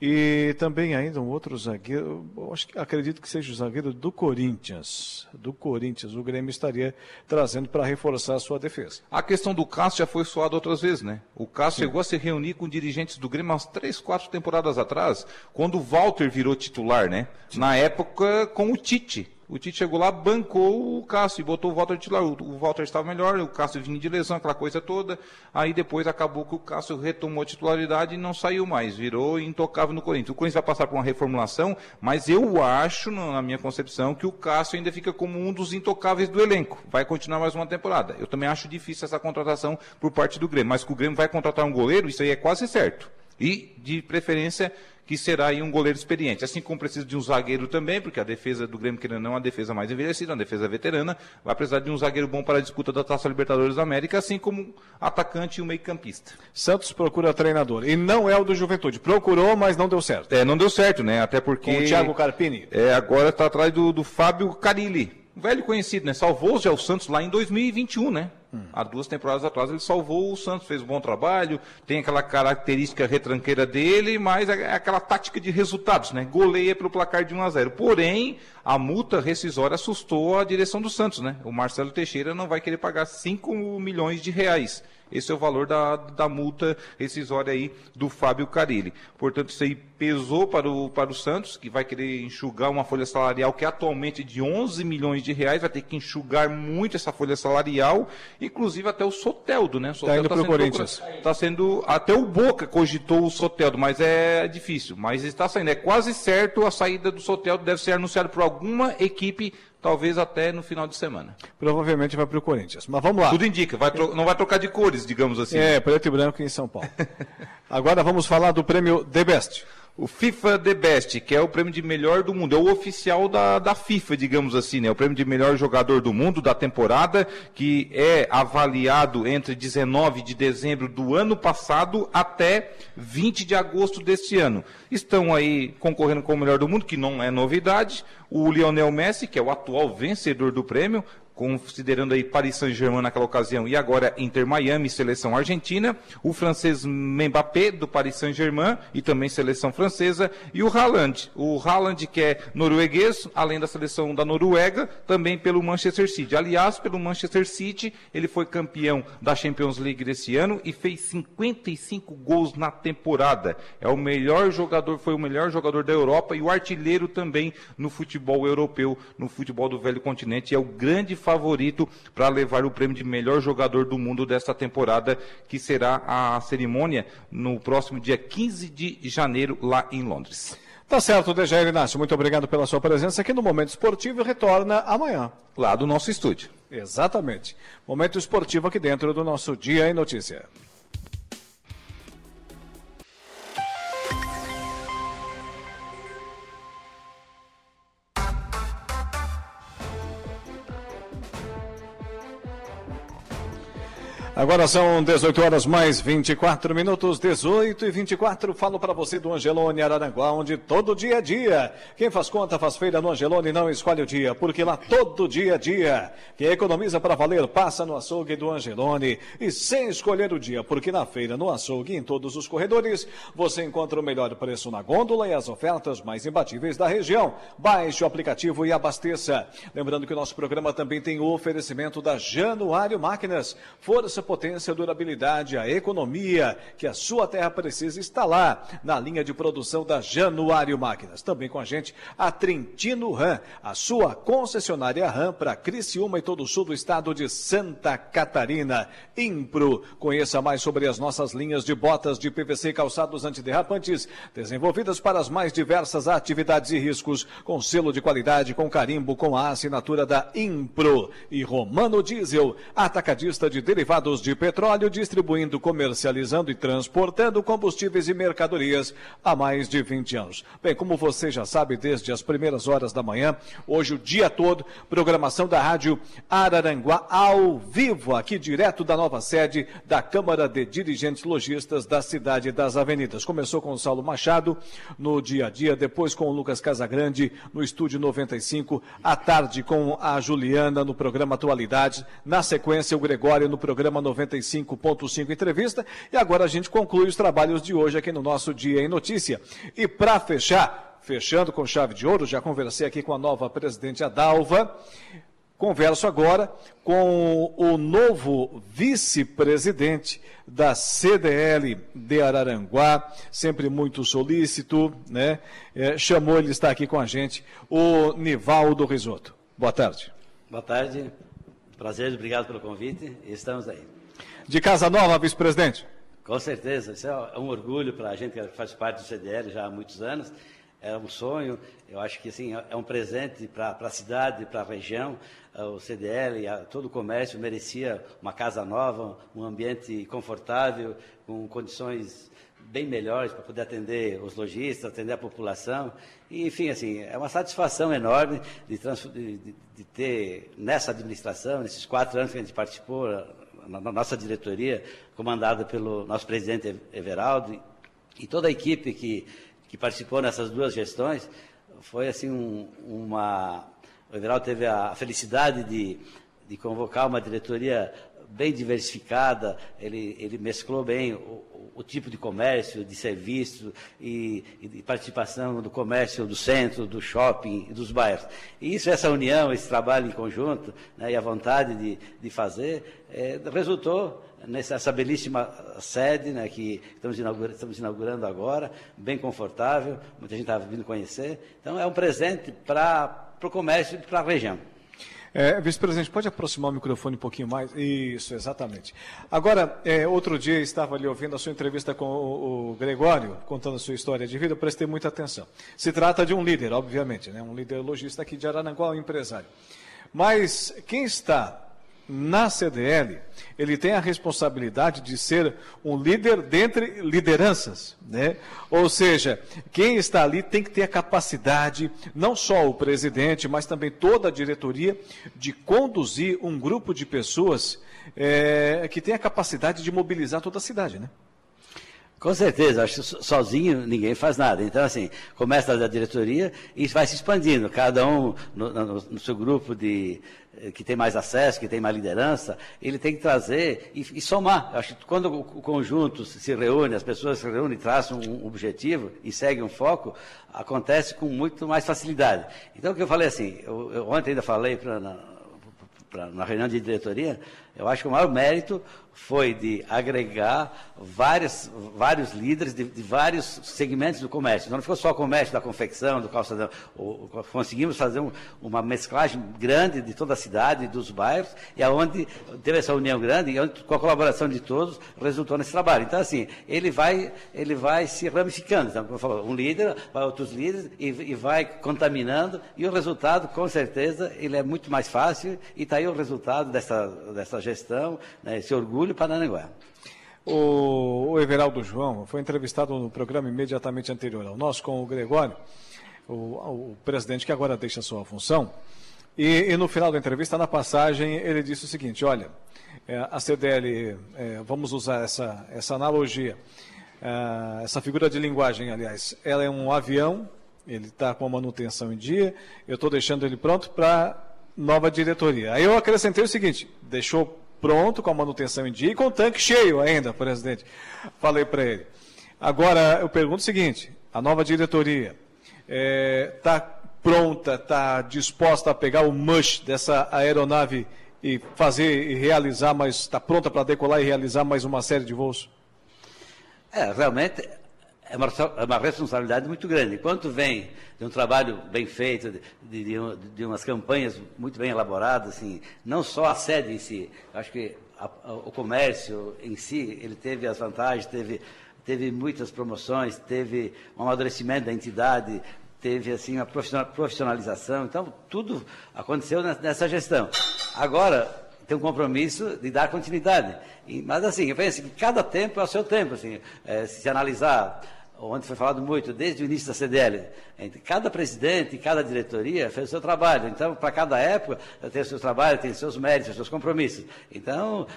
E também ainda um outro zagueiro, acho que, acredito que seja o zagueiro do Corinthians. Do Corinthians, o Grêmio estaria trazendo para reforçar a sua defesa. A questão do Cássio já foi soada outras vezes, né? O Cássio Sim. chegou a se reunir com dirigentes do Grêmio umas três, quatro temporadas atrás, quando o Walter virou titular, né? Sim. Na época com o Tite. O Tite chegou lá, bancou o Cássio e botou o Walter titular. O Walter estava melhor, o Cássio vinha de lesão, aquela coisa toda. Aí depois acabou que o Cássio retomou a titularidade e não saiu mais, virou intocável no Corinthians. O Corinthians vai passar por uma reformulação, mas eu acho, na minha concepção, que o Cássio ainda fica como um dos intocáveis do elenco. Vai continuar mais uma temporada. Eu também acho difícil essa contratação por parte do Grêmio, mas que o Grêmio vai contratar um goleiro, isso aí é quase certo. E, de preferência, que será aí um goleiro experiente. Assim como precisa de um zagueiro também, porque a defesa do Grêmio, querendo não, é uma defesa mais envelhecida, uma defesa veterana, vai precisar de um zagueiro bom para a disputa da Taça Libertadores da América, assim como um atacante e um meio-campista. Santos procura treinador. E não é o do Juventude. Procurou, mas não deu certo. É, não deu certo, né? Até porque. Com o Thiago Carpini. É, agora está atrás do, do Fábio Carilli. Um velho conhecido, né? Salvou já o Santos lá em 2021, né? Hum. Há duas temporadas atrás ele salvou o Santos, fez um bom trabalho, tem aquela característica retranqueira dele, mas é, aquela tática de resultados, né? Goleia pelo placar de 1 a 0. Porém, a multa rescisória assustou a direção do Santos, né? O Marcelo Teixeira não vai querer pagar 5 milhões de reais. Esse é o valor da, da multa rescisória aí do Fábio Carilli. Portanto, isso aí pesou para o, para o Santos, que vai querer enxugar uma folha salarial que é atualmente de 11 milhões de reais, vai ter que enxugar muito essa folha salarial, inclusive até o Soteldo, né? Está indo tá para o Corinthians. Está sendo, até o Boca cogitou o Soteldo, mas é difícil. Mas está saindo, é quase certo a saída do Soteldo, deve ser anunciado por alguma equipe talvez até no final de semana. Provavelmente vai para o Corinthians. Mas vamos lá. Tudo indica, vai não vai trocar de cores, digamos assim. É, preto e branco em São Paulo. Agora vamos falar do prêmio The Best o FIFA The Best, que é o prêmio de melhor do mundo, é o oficial da, da FIFA, digamos assim, né? O prêmio de melhor jogador do mundo da temporada, que é avaliado entre 19 de dezembro do ano passado até 20 de agosto deste ano. Estão aí concorrendo com o melhor do mundo, que não é novidade, o Lionel Messi, que é o atual vencedor do prêmio, considerando aí Paris Saint-Germain naquela ocasião e agora Inter Miami, seleção argentina, o francês Mbappé do Paris Saint-Germain e também seleção francesa e o Haaland, o Haaland que é norueguês, além da seleção da Noruega, também pelo Manchester City. Aliás, pelo Manchester City, ele foi campeão da Champions League desse ano e fez 55 gols na temporada. É o melhor jogador, foi o melhor jogador da Europa e o artilheiro também no futebol europeu, no futebol do velho continente, é o grande favorito para levar o prêmio de melhor jogador do mundo desta temporada, que será a cerimônia no próximo dia 15 de janeiro, lá em Londres. Tá certo, Dejair Inácio. Muito obrigado pela sua presença aqui no Momento Esportivo e retorna amanhã. Lá do nosso estúdio. Exatamente. Momento Esportivo aqui dentro do nosso Dia em Notícia. Agora são 18 horas mais 24 minutos, 18 e 24. Falo para você do Angelone Araranguá, onde todo dia é dia. Quem faz conta faz feira no Angelone não escolhe o dia, porque lá todo dia é dia. Quem economiza para valer passa no açougue do Angelone e sem escolher o dia, porque na feira, no açougue em todos os corredores, você encontra o melhor preço na gôndola e as ofertas mais imbatíveis da região. Baixe o aplicativo e abasteça. Lembrando que o nosso programa também tem o oferecimento da Januário Máquinas. Força potência, durabilidade, a economia que a sua terra precisa está lá na linha de produção da Januário Máquinas. Também com a gente a Trentino Ram, a sua concessionária Ram para Criciúma e todo o sul do estado de Santa Catarina. Impro, conheça mais sobre as nossas linhas de botas de PVC e calçados antiderrapantes, desenvolvidas para as mais diversas atividades e riscos, com selo de qualidade, com carimbo, com a assinatura da Impro. E Romano Diesel, atacadista de derivados de petróleo, distribuindo, comercializando e transportando combustíveis e mercadorias há mais de 20 anos. Bem, como você já sabe, desde as primeiras horas da manhã, hoje o dia todo, programação da Rádio Araranguá ao vivo, aqui direto da nova sede da Câmara de Dirigentes Logistas da Cidade das Avenidas. Começou com o Saulo Machado no dia a dia, depois com o Lucas Casagrande no Estúdio 95, à tarde com a Juliana no programa Atualidades, na sequência o Gregório no programa 95.5 Entrevista. E agora a gente conclui os trabalhos de hoje aqui no nosso Dia em Notícia. E para fechar, fechando com chave de ouro, já conversei aqui com a nova presidente Adalva. Converso agora com o novo vice-presidente da CDL de Araranguá, sempre muito solícito, né? É, chamou ele está aqui com a gente, o Nivaldo Risotto. Boa tarde. Boa tarde, prazer, obrigado pelo convite, estamos aí. De Casa Nova, vice-presidente? Com certeza, isso é um orgulho para a gente que faz parte do CDL já há muitos anos é um sonho, eu acho que assim, é um presente para a cidade, para a região. O CDL, todo o comércio merecia uma casa nova, um ambiente confortável, com condições bem melhores para poder atender os lojistas, atender a população. E, enfim, assim, é uma satisfação enorme de, de, de ter nessa administração, nesses quatro anos que a gente participou, na, nossa diretoria, comandada pelo nosso presidente Everaldo, e toda a equipe que que participou nessas duas gestões, foi assim um, uma... O Everaldo teve a felicidade de, de convocar uma diretoria bem diversificada, ele, ele mesclou bem o, o, tipo de comércio, de serviço e, e, de participação do comércio do centro, do shopping e dos bairros. E isso, essa união, esse trabalho em conjunto né, e a vontade de, de fazer, é, resultou nessa belíssima sede né, que estamos inaugurando, estamos inaugurando agora, bem confortável, muita gente está vindo conhecer. Então, é um presente para o comércio e para a região. É, Vice-presidente, pode aproximar o microfone um pouquinho mais? Isso, exatamente. Agora, é, outro dia estava ali ouvindo a sua entrevista com o, o, Gregório, contando a sua história de vida, prestei muita atenção. Se trata de um líder, obviamente, né, um líder lojista aqui de Arananguá, um empresário. Mas quem está na CDL, ele tem a responsabilidade de ser um líder dentre lideranças, né? Ou seja, quem está ali tem que ter a capacidade, não só o presidente, mas também toda a diretoria, de conduzir um grupo de pessoas é, que tem a capacidade de mobilizar toda a cidade, né? Com certeza, acho que sozinho ninguém faz nada. Então, assim, começa da diretoria e vai se expandindo, cada um no, no, no seu grupo de, eh, que tem mais acesso, que tem mais liderança, ele tem que trazer e, e somar. Acho que quando o conjunto se reúne, as pessoas se reúnem, traçam um objetivo e seguem um foco, acontece com muito mais facilidade. Então, o que eu falei assim, eu, eu ontem ainda falei pra, na reunião de diretoria, eu acho que o maior mérito foi de agregar vários, vários líderes de, de, vários segmentos do comércio. Então, não ficou só o comércio da confecção, do calçadão. O, conseguimos fazer um, uma mesclagem grande de toda a cidade, dos bairros, e aonde teve essa união grande, e onde, com a colaboração de todos, resultou nesse trabalho. Então, assim, ele vai, ele vai se ramificando. Então, como eu falo, um líder, vai outros líderes, e, e vai contaminando, e o resultado, com certeza, ele é muito mais fácil, e está aí o resultado dessa, dessa gestão, né, esse orgulho orgulho Paranaguá. O, Everaldo João foi entrevistado no programa imediatamente anterior ao nosso com o Gregório, o, o presidente que agora deixa sua função. E, e, no final da entrevista, na passagem, ele disse o seguinte: olha, é, a CDL, é, vamos usar essa, essa analogia, é, essa figura de linguagem, aliás, ela é um avião, ele está com a manutenção em dia, eu estou deixando ele pronto para nova diretoria. Aí eu acrescentei o seguinte: deixou pronto, com a manutenção em dia e com o tanque cheio ainda, presidente. Falei para ele. Agora, eu pergunto o seguinte: a nova diretoria está é, tá pronta, está disposta a pegar o mush dessa aeronave e fazer e realizar, mas está pronta para decolar e realizar mais uma série de voos? É, realmente é uma, é uma, responsabilidade muito grande. Enquanto vem de um trabalho bem feito, de, de, de, umas campanhas muito bem elaboradas, assim, não só a sede em si, acho que a, a, o comércio em si, ele teve as vantagens, teve, teve muitas promoções, teve um amadurecimento da entidade, teve assim a profissionalização, então tudo aconteceu nessa gestão. Agora, tem um compromisso de dar continuidade. Mas assim, eu penso que cada tempo é o seu tempo, assim, é, se analisar onde foi falado muito, desde o início da CDL. Cada presidente, cada diretoria fez o seu trabalho. Então, para cada época, tem o seu trabalho, tem seus méritos, seus compromissos. Então,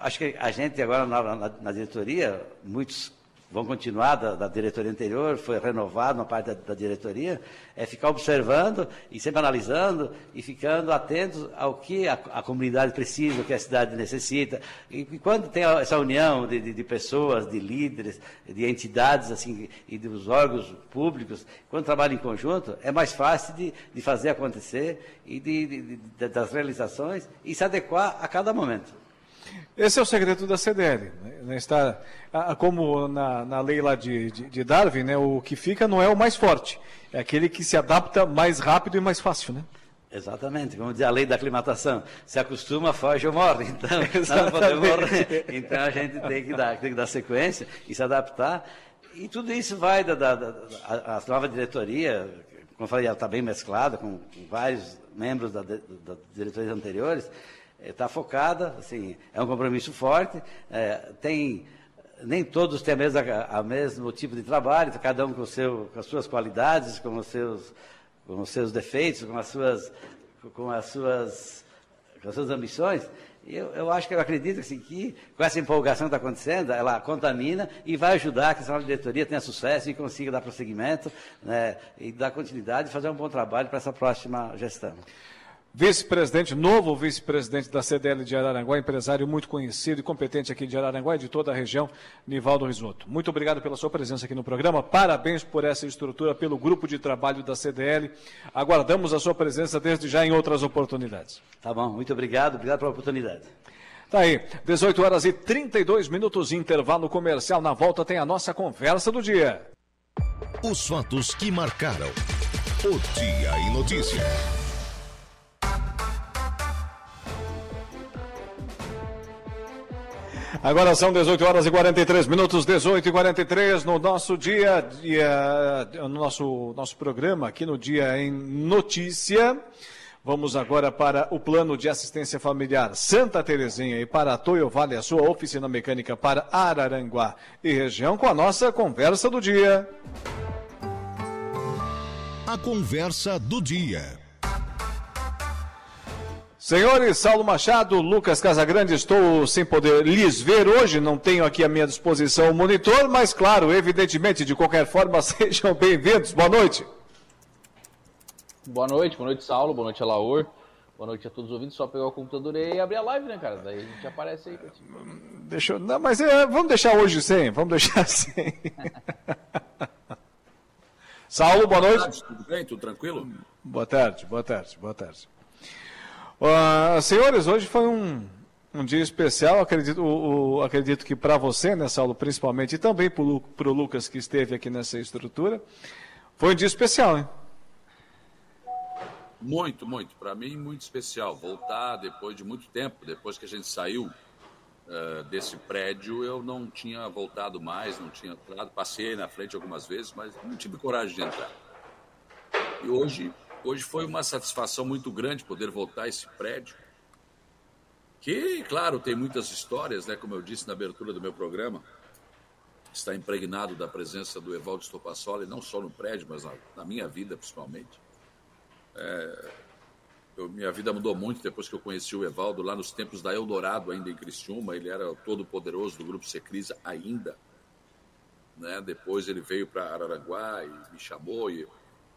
acho que a gente agora na, na diretoria, muitos vão continuar da, da, diretoria anterior, foi renovado uma parte da, da, diretoria, é ficar observando e sempre analisando e ficando atentos ao que a, a comunidade precisa, o que a cidade necessita. E, e quando tem essa união de, de, de, pessoas, de líderes, de entidades assim e dos órgãos públicos, quando trabalham em conjunto, é mais fácil de, de fazer acontecer e das realizações e se adequar a cada momento. Esse é o segredo da CDL. Né? Está, como na, na lei lá de, de, de, Darwin, né? o que fica não é o mais forte, é aquele que se adapta mais rápido e mais fácil. Né? Exatamente, como diz a lei da aclimatação, se acostuma, foge ou morre. Então, não podemos morrer. Então a gente tem que, dar, tem que dar sequência e se adaptar. E tudo isso vai da, da, da a, nova diretoria, como eu falei, ela está bem mesclada com, com vários membros da, da, das diretorias anteriores, está focada, assim, é um compromisso forte, é, tem nem todos têm a mesma, a mesmo tipo de trabalho, cada um com, seu, com as suas qualidades, com os seus, com os seus defeitos, com as suas, com as suas, com as suas ambições. Eu, eu acho que eu acredito assim, que com essa empolgação que está acontecendo, ela contamina e vai ajudar que essa nova diretoria tenha sucesso e consiga dar prosseguimento né, e dar continuidade e fazer um bom trabalho para essa próxima gestão. Vice-presidente, novo vice-presidente da CDL de Araranguá, empresário muito conhecido e competente aqui de Araranguá e de toda a região, Nivaldo Risotto. Muito obrigado pela sua presença aqui no programa, parabéns por essa estrutura, pelo grupo de trabalho da CDL. Aguardamos a sua presença desde já em outras oportunidades. Tá bom, muito obrigado, obrigado pela oportunidade. Tá aí, 18 horas e 32 minutos, intervalo comercial. Na volta tem a nossa conversa do dia. Os fatos que marcaram o Dia em Notícia. Agora são 18 horas e 43 minutos, 18 e 43 no nosso dia, dia no nosso, nosso programa aqui no Dia em Notícia. Vamos agora para o plano de assistência familiar Santa Terezinha e para Toyo Vale, a sua oficina mecânica para Araranguá e região, com a nossa conversa do dia. A conversa do dia. Senhores, Saulo Machado, Lucas Casagrande, estou sem poder lhes ver hoje, não tenho aqui à minha disposição o monitor, mas claro, evidentemente, de qualquer forma, sejam bem-vindos. Boa noite. Boa noite, boa noite, Saulo, boa noite, Alaor. Boa noite a todos os ouvintes. Só pegar o computador e abrir a live, né, cara? Daí a gente aparece aí. Deixa eu... Não, mas é, vamos deixar hoje sem, vamos deixar sem. Saulo, boa noite. Boa tarde, tudo bem? Tudo tranquilo? Boa tarde, boa tarde, boa tarde. Uh, senhores, hoje foi um, um dia especial, acredito, acredito que para você, né, Saulo, principalmente, e também para o Lucas que esteve aqui nessa estrutura. Foi um dia especial, hein? Muito, muito. Para mim, muito especial. Voltar depois de muito tempo, depois que a gente saiu uh, desse prédio, eu não tinha voltado mais, não tinha entrado. Passei na frente algumas vezes, mas não tive coragem de entrar. E hoje Hoje foi uma satisfação muito grande poder voltar a esse prédio, que, claro, tem muitas histórias, né, como eu disse na abertura do meu programa, está impregnado da presença do Evaldo Stopassoli, não só no prédio, mas na, na minha vida, principalmente. É, eu, minha vida mudou muito depois que eu conheci o Evaldo, lá nos tempos da Eldorado, ainda em Criciúma, ele era todo poderoso do Grupo Secrisa ainda. Né? Depois ele veio para Araranguá e me chamou e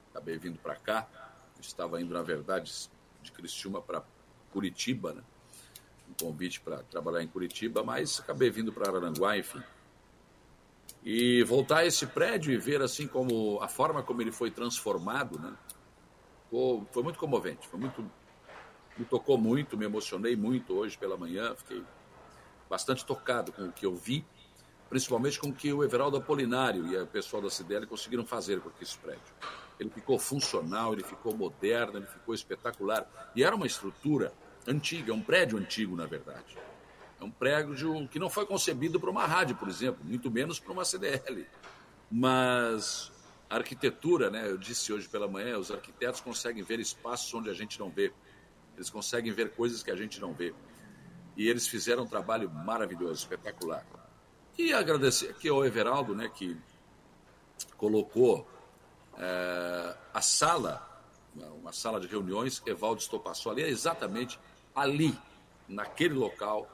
acabei vindo para cá estava indo, na verdade, de Criciúma para Curitiba, né? um convite para trabalhar em Curitiba, mas acabei vindo para Araranguá, enfim. E voltar a esse prédio e ver assim como a forma como ele foi transformado, né? Foi, muito comovente, foi muito, me tocou muito, me emocionei muito hoje pela manhã, fiquei bastante tocado com o que eu vi, principalmente com o que o Everaldo Apolinário e o pessoal da CDL conseguiram fazer com esse prédio ele ficou funcional, ele ficou moderno, ele ficou espetacular. E era uma estrutura antiga, é um prédio antigo, na verdade. É um prédio que não foi concebido para uma rádio, por exemplo, muito menos para uma CDL. Mas a arquitetura, né, eu disse hoje pela manhã, os arquitetos conseguem ver espaços onde a gente não vê. Eles conseguem ver coisas que a gente não vê. E eles fizeram um trabalho maravilhoso, espetacular. E agradecer aqui ao Everaldo, né, que colocou é, a sala, uma sala de reuniões, Evaldo Estopassoli, é exatamente ali, naquele local,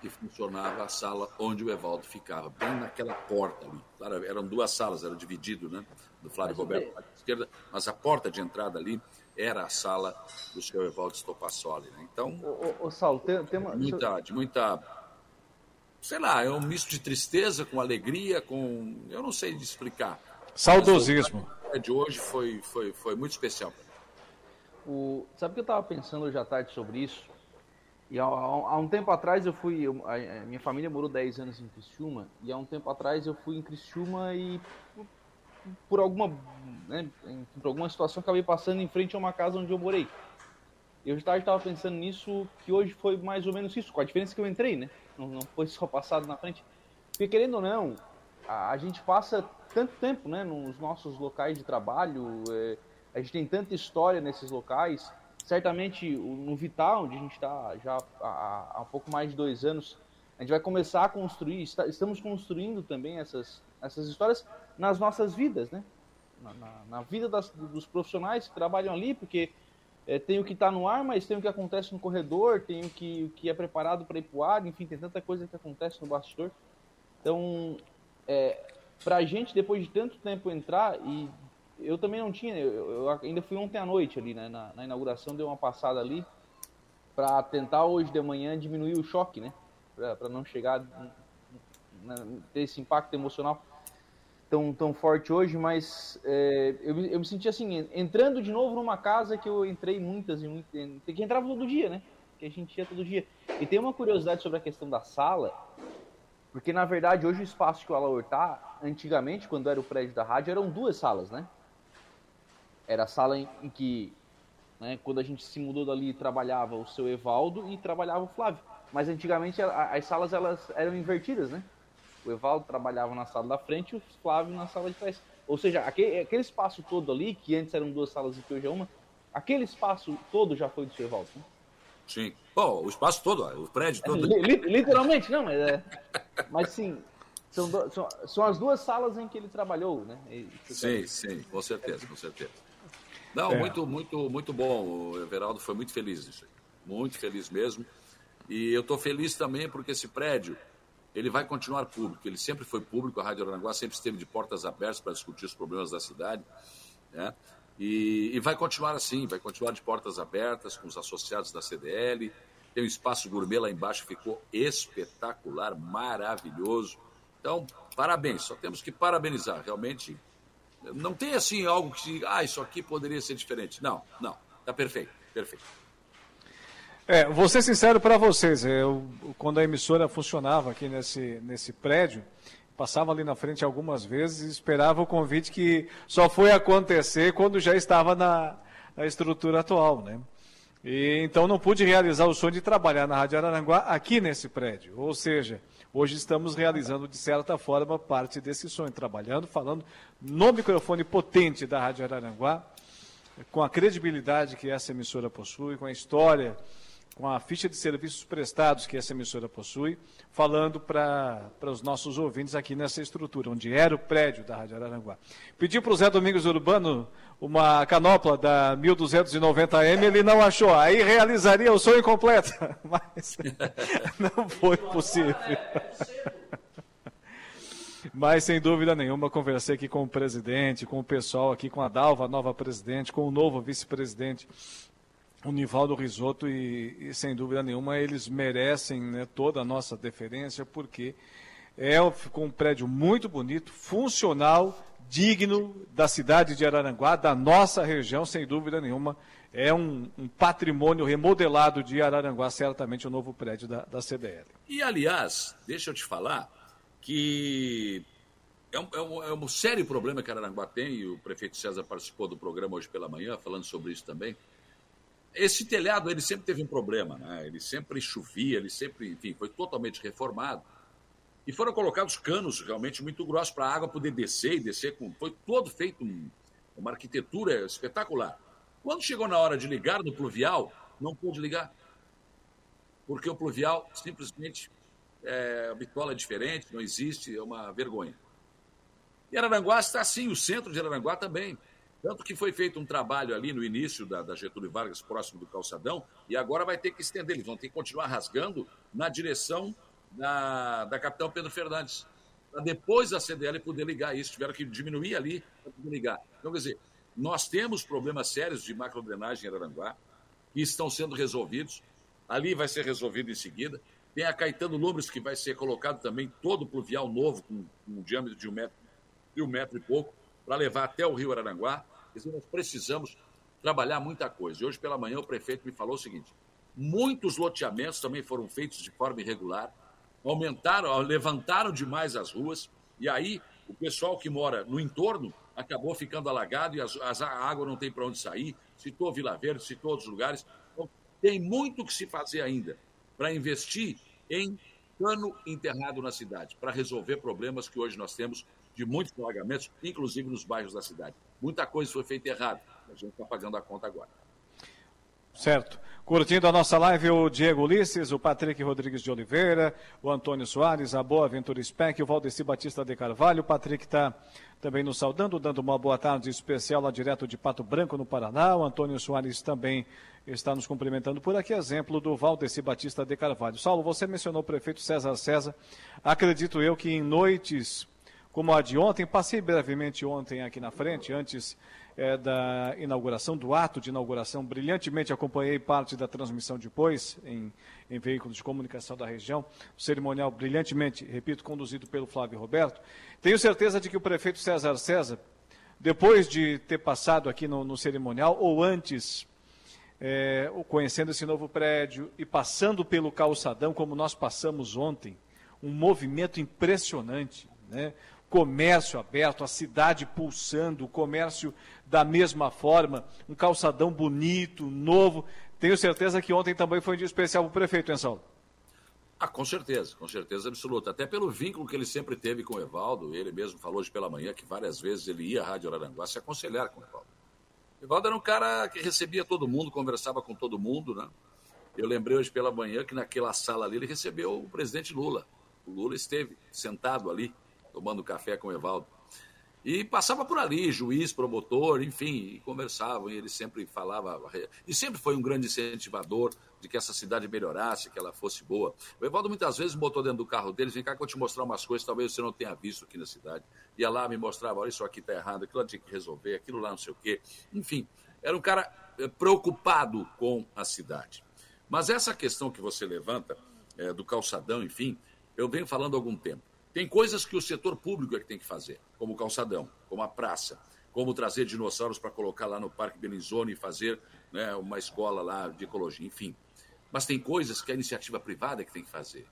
que funcionava a sala onde o Evaldo ficava, bem naquela porta ali. Claro, eram duas salas, era dividido, né? Do Flávio Roberto à esquerda, mas a porta de entrada ali era a sala do senhor Evaldo Stopassoli. Né? Então, ô, ô, Saulo, tem, tem uma... muita, de muita, sei lá, é um misto de tristeza com alegria, com, eu não sei de explicar. Saudosismo. De hoje foi, foi, foi muito especial. O, sabe que eu estava pensando hoje à tarde sobre isso? E há, há, um tempo atrás eu fui, eu, a, a, minha família morou 10 anos em Criciúma, e há um tempo atrás eu fui em Criciúma e por alguma, né, por alguma situação acabei passando em frente a uma casa onde eu morei. E hoje tarde estava pensando nisso, que hoje foi mais ou menos isso, com a diferença que eu entrei, né? Não, não foi só passado na frente. Porque querendo ou não, a, a gente passa tanto tempo, né, nos nossos locais de trabalho, é, a gente tem tanta história nesses locais. Certamente no Vital, onde a gente está já há, há um pouco mais de dois anos, a gente vai começar a construir, está, estamos construindo também essas, essas histórias nas nossas vidas, né? Na, na, na vida das, dos profissionais que trabalham ali, porque é, tem o que está no ar, mas tem o que acontece no corredor, tem o que, o que é preparado para ir para o ar, enfim, tem tanta coisa que acontece no bastidor. Então, é, para a gente, depois de tanto tempo entrar, e eu também não tinha, eu, eu ainda fui ontem à noite ali, né, na, na inauguração, dei uma passada ali, para tentar hoje de manhã diminuir o choque, né? Para não chegar, né, ter esse impacto emocional tão, tão forte hoje, mas é, eu, eu me senti assim, entrando de novo numa casa que eu entrei muitas e muitas, que entrava todo dia, né? Que a gente ia todo dia. E tem uma curiosidade sobre a questão da sala, porque na verdade hoje o espaço que o Alaor tá, antigamente, quando era o prédio da rádio, eram duas salas, né? Era a sala em, em que, né, quando a gente se mudou dali, trabalhava o seu Evaldo e trabalhava o Flávio. Mas antigamente as salas elas eram invertidas, né? O Evaldo trabalhava na sala da frente e o Flávio na sala de trás. Ou seja, aquele, aquele espaço todo ali, que antes eram duas salas e que hoje é uma, aquele espaço todo já foi do seu Evaldo, né? Sim. Bom, o espaço todo, o prédio todo. literalmente, não, mas é. Mas sim, são, do, são, são, as duas salas em que ele trabalhou, né? sim, sim, com certeza, com certeza. Não, é. muito, muito, muito bom. O Everaldo foi muito feliz nisso aí. Muito feliz mesmo. E eu estou feliz também porque esse prédio ele vai continuar público. Ele sempre foi público, a Rádio Aranguá sempre esteve de portas abertas para discutir os problemas da cidade. Né? E, e, vai continuar assim, vai continuar de portas abertas com os associados da CDL. Tem um espaço gourmet lá embaixo, ficou espetacular, maravilhoso. Então, parabéns, só temos que parabenizar. Realmente, não tem assim algo que, ah, isso aqui poderia ser diferente. Não, não, está perfeito, perfeito. É, vou ser sincero para vocês, eu, quando a emissora funcionava aqui nesse, nesse prédio, passava ali na frente algumas vezes e esperava o convite que só foi acontecer quando já estava na, na estrutura atual, né? E, então não pude realizar o sonho de trabalhar na Rádio Araranguá aqui nesse prédio. Ou seja, hoje estamos realizando de certa forma parte desse sonho, trabalhando, falando no microfone potente da Rádio Araranguá, com a credibilidade que essa emissora possui, com a história com a ficha de serviços prestados que essa emissora possui, falando para os nossos ouvintes aqui nessa estrutura, onde era o prédio da Rádio Araranguá. Pedi para o Zé Domingos Urbano uma canopla da 1290M, ele não achou. Aí realizaria o sonho completo, mas não foi possível. Mas, sem dúvida nenhuma, conversei aqui com o presidente, com o pessoal aqui, com a Dalva, nova presidente, com o novo vice-presidente o Nivaldo Risotto e, e, sem dúvida nenhuma eles merecem né, toda a nossa deferência porque é ficou um prédio muito bonito, funcional, digno da cidade de Araranguá, da nossa região, sem dúvida nenhuma. É um, um patrimônio remodelado de Araranguá, certamente o novo prédio da, da CDL. E, aliás, deixa eu te falar que é um, é, um, é um sério problema que Araranguá tem, e o prefeito César participou do programa hoje pela manhã, falando sobre isso também esse telhado, ele sempre teve um problema, né? Ele sempre chovia, ele sempre, enfim, foi totalmente reformado. E foram colocados canos realmente muito grossos para a água poder descer e descer com. Foi todo feito um, uma arquitetura espetacular. Quando chegou na hora de ligar no pluvial, não pôde ligar. Porque o pluvial simplesmente é, a bitola é diferente, não existe, é uma vergonha. E Araranguá está assim, o centro de Araranguá também. Tanto que foi feito um trabalho ali no início da, da, Getúlio Vargas, próximo do calçadão, e agora vai ter que estender. Eles vão ter que continuar rasgando na direção da, da Capitão Pedro Fernandes. Para depois a CDL poder ligar isso. Tiveram que diminuir ali para poder ligar. Então, quer dizer, nós temos problemas sérios de macrodrenagem em Araranguá que estão sendo resolvidos. Ali vai ser resolvido em seguida. Tem a Caetano Lumbres, que vai ser colocado também todo pluvial novo, com, com um diâmetro de um metro, de um metro e pouco, para levar até o rio Araranguá. Quer dizer, nós precisamos trabalhar muita coisa. E hoje pela manhã o prefeito me falou o seguinte: muitos loteamentos também foram feitos de forma irregular, aumentaram, levantaram demais as ruas, e aí o pessoal que mora no entorno acabou ficando alagado e as, as, a água não tem para onde sair. Citou Vila Verde, citou outros lugares. Então, tem muito que se fazer ainda para investir em cano enterrado na cidade, para resolver problemas que hoje nós temos de muitos alagamentos, inclusive nos bairros da cidade. Muita coisa foi feita errado. A gente está pagando a conta agora. Certo. Curtindo a nossa live, o Diego Ulisses, o Patrick Rodrigues de Oliveira, o Antônio Soares, a Boa Ventura Speck, o Valdeci Batista de Carvalho. O Patrick está também nos saudando, dando uma boa tarde especial lá direto de Pato Branco, no Paraná. O Antônio Soares também está nos cumprimentando por aqui, exemplo do Valdeci Batista de Carvalho. Saulo, você mencionou o prefeito César César. Acredito eu que em noites como a de ontem, passei brevemente ontem aqui na frente, antes é, da inauguração, do ato de inauguração. Brilhantemente acompanhei parte da transmissão depois, em, em veículos de comunicação da região. O cerimonial brilhantemente, repito, conduzido pelo Flávio Roberto. Tenho certeza de que o prefeito César César, depois de ter passado aqui no, no cerimonial, ou antes, é, conhecendo esse novo prédio e passando pelo calçadão, como nós passamos ontem, um movimento impressionante. Né? Comércio aberto, a cidade pulsando, o comércio da mesma forma, um calçadão bonito, novo. Tenho certeza que ontem também foi um dia especial para o prefeito, hein, Saulo? Ah, com certeza, com certeza absoluta. Até pelo vínculo que ele sempre teve com o Evaldo, ele mesmo falou hoje pela manhã que várias vezes ele ia à Rádio Araranguá se aconselhar com o Evaldo. O Evaldo era um cara que recebia todo mundo, conversava com todo mundo, né? Eu lembrei hoje pela manhã que naquela sala ali ele recebeu o presidente Lula. O Lula esteve sentado ali tomando café com o Evaldo. E passava por ali, juiz, promotor, enfim, e conversavam, e ele sempre falava, e sempre foi um grande incentivador de que essa cidade melhorasse, que ela fosse boa. O Evaldo muitas vezes botou dentro do carro deles, vem cá que eu te mostrar umas coisas, talvez você não tenha visto aqui na cidade. Ia lá, me mostrava, olha, isso aqui está errado, aquilo tinha que resolver, aquilo lá não sei o quê. Enfim, era um cara eh, preocupado com a cidade. Mas essa questão que você levanta, é, do calçadão, enfim, eu venho falando há algum tempo. Tem coisas que o setor público é que tem que fazer, como o calçadão, como a praça, como trazer dinossauros para colocar lá no Parque Belizone e fazer né, uma escola lá de ecologia, enfim. Mas tem coisas que a iniciativa privada é que tem que fazer.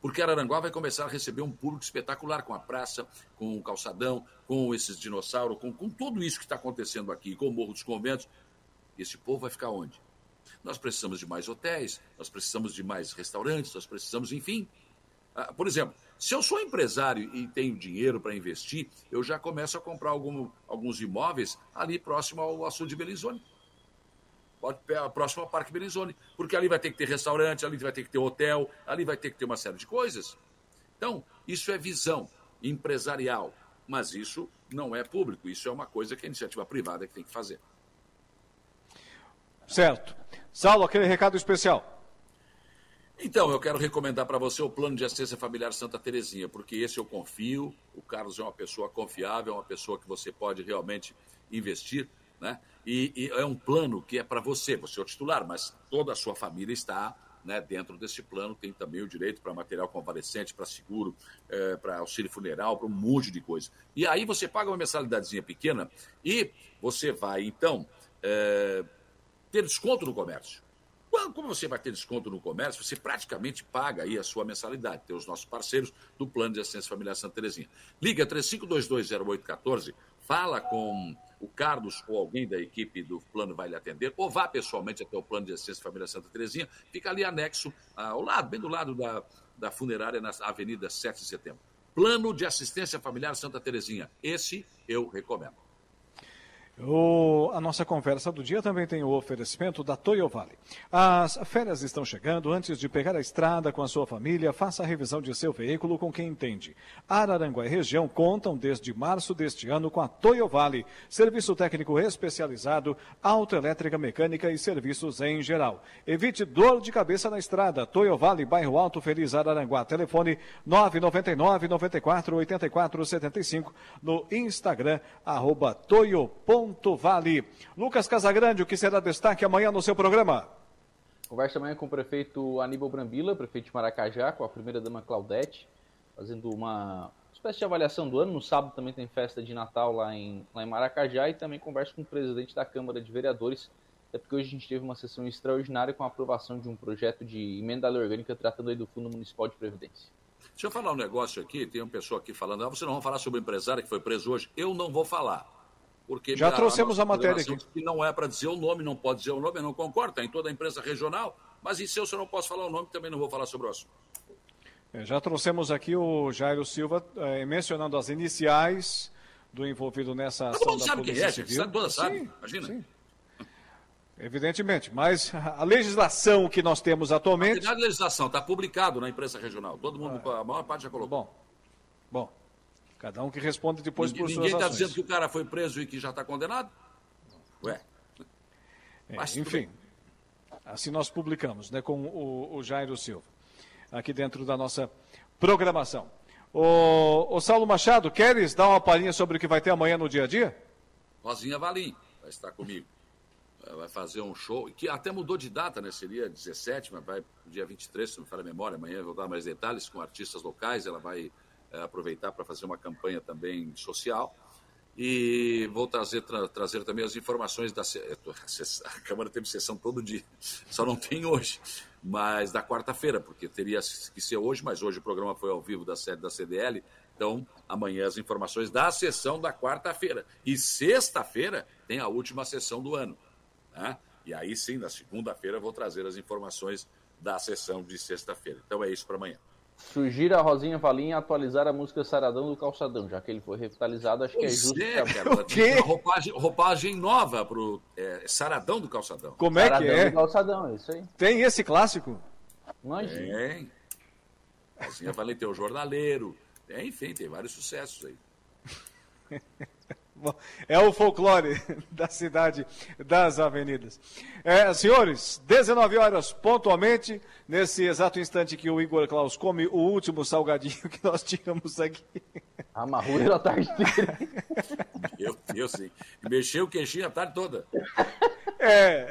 Porque Araranguá vai começar a receber um público espetacular com a praça, com o calçadão, com esses dinossauros, com, com tudo isso que está acontecendo aqui, com o Morro dos Conventos. Esse povo vai ficar onde? Nós precisamos de mais hotéis, nós precisamos de mais restaurantes, nós precisamos, enfim. Ah, por exemplo, se eu sou empresário e tenho dinheiro para investir, eu já começo a comprar algum, alguns imóveis ali próximo ao açude de Belizone. Próximo ao Parque Belizone. Porque ali vai ter que ter restaurante, ali vai ter que ter hotel, ali vai ter que ter uma série de coisas. Então, isso é visão empresarial. Mas isso não é público. Isso é uma coisa que a iniciativa privada que tem que fazer. Certo. Saulo, aquele recado especial. Então, eu quero recomendar para você o plano de assistência familiar Santa Terezinha, porque esse eu confio, o Carlos é uma pessoa confiável, é uma pessoa que você pode realmente investir, né? E, e é um plano que é para você, você é o titular, mas toda a sua família está né, dentro desse plano, tem também o direito para material convalescente, para seguro, é, para auxílio funeral, para um monte de coisa. E aí você paga uma mensalidadezinha pequena e você vai, então, é, ter desconto no comércio. Como você vai ter desconto no comércio, você praticamente paga aí a sua mensalidade. Tem os nossos parceiros do Plano de Assistência Familiar Santa Terezinha. Liga 35220814, fala com o Carlos ou alguém da equipe do plano vai lhe atender, ou vá pessoalmente até o Plano de Assistência Família Santa Terezinha, fica ali anexo, ao lado, bem do lado da, da funerária, na Avenida 7 de Setembro. Plano de Assistência Familiar Santa Terezinha. Esse eu recomendo. O, a nossa conversa do dia também tem o oferecimento da Toyo Vale. As férias estão chegando. Antes de pegar a estrada com a sua família, faça a revisão de seu veículo com quem entende. Araranguá e região contam desde março deste ano com a Toyo Vale, serviço técnico especializado, autoelétrica mecânica e serviços em geral. Evite dor de cabeça na estrada. Toyo Vale, bairro Alto Feliz Araranguá. Telefone 999 94 84 75 no Instagram, arroba toyo.com Ponto Vale. Lucas Casagrande, o que será destaque amanhã no seu programa? Conversa amanhã com o prefeito Aníbal Brambila, prefeito de Maracajá, com a primeira-dama Claudete, fazendo uma espécie de avaliação do ano. No sábado também tem festa de Natal lá em, lá em Maracajá e também conversa com o presidente da Câmara de Vereadores, até porque hoje a gente teve uma sessão extraordinária com a aprovação de um projeto de emenda à lei orgânica tratando aí do Fundo Municipal de Previdência. Deixa eu falar um negócio aqui, tem uma pessoa aqui falando, ah, você não vai falar sobre o empresário que foi preso hoje? Eu não vou falar porque já trouxemos a, a matéria aqui. Que não é para dizer o nome, não pode dizer o nome, eu não concordo, está em toda a imprensa regional, mas e se eu, se eu não posso falar o nome, também não vou falar sobre o assunto. É, já trouxemos aqui o Jairo Silva é, mencionando as iniciais do envolvido nessa ação Todo mundo da sabe Polícia quem é, Civil. Sabe, toda sabe, sim, imagina. Sim. Evidentemente, mas a legislação que nós temos atualmente. A legislação está publicado na imprensa regional. Todo mundo, ah. a maior parte já colocou. Bom, bom. Cada um que responde depois ninguém, por suas Ninguém está dizendo que o cara foi preso e que já está condenado? Ué. É, enfim, assim nós publicamos, né, com o, o, Jairo Silva, aqui dentro da nossa programação. O, o Saulo Machado, queres dar uma palhinha sobre o que vai ter amanhã no dia a dia? Rosinha Valim vai estar comigo. Vai fazer um show, que até mudou de data, né? Seria 17, mas vai dia 23, se não me falha a memória. Amanhã eu vou dar mais detalhes com artistas locais. Ela vai aproveitar para fazer uma campanha também social. E vou trazer, tra, trazer também as informações da. A Câmara teve sessão todo dia, só não tem hoje, mas da quarta-feira, porque teria que ser hoje, mas hoje o programa foi ao vivo da sede da CDL. Então, amanhã as informações da sessão da quarta-feira. E sexta-feira tem a última sessão do ano. Né? E aí sim, na segunda-feira, vou trazer as informações da sessão de sexta-feira. Então é isso para amanhã. Surgir a Rosinha Valim atualizar a música Saradão do Calçadão, já que ele foi revitalizado, acho pois que é justo. É, cara, que... roupagem, roupagem nova pro é, Saradão do Calçadão. Como é Saradão que é? Do calçadão, é isso aí. Tem esse clássico? Imagina. Tem. Rosinha Valim tem o Jornaleiro, tem, enfim, tem vários sucessos aí. É o folclore da cidade das avenidas. É, senhores, 19 horas pontualmente, nesse exato instante que o Igor Klaus come o último salgadinho que nós tínhamos aqui. Amarrou ele a tarde inteira. Meu Deus, sim. Mexeu o queixinho a tarde toda. É,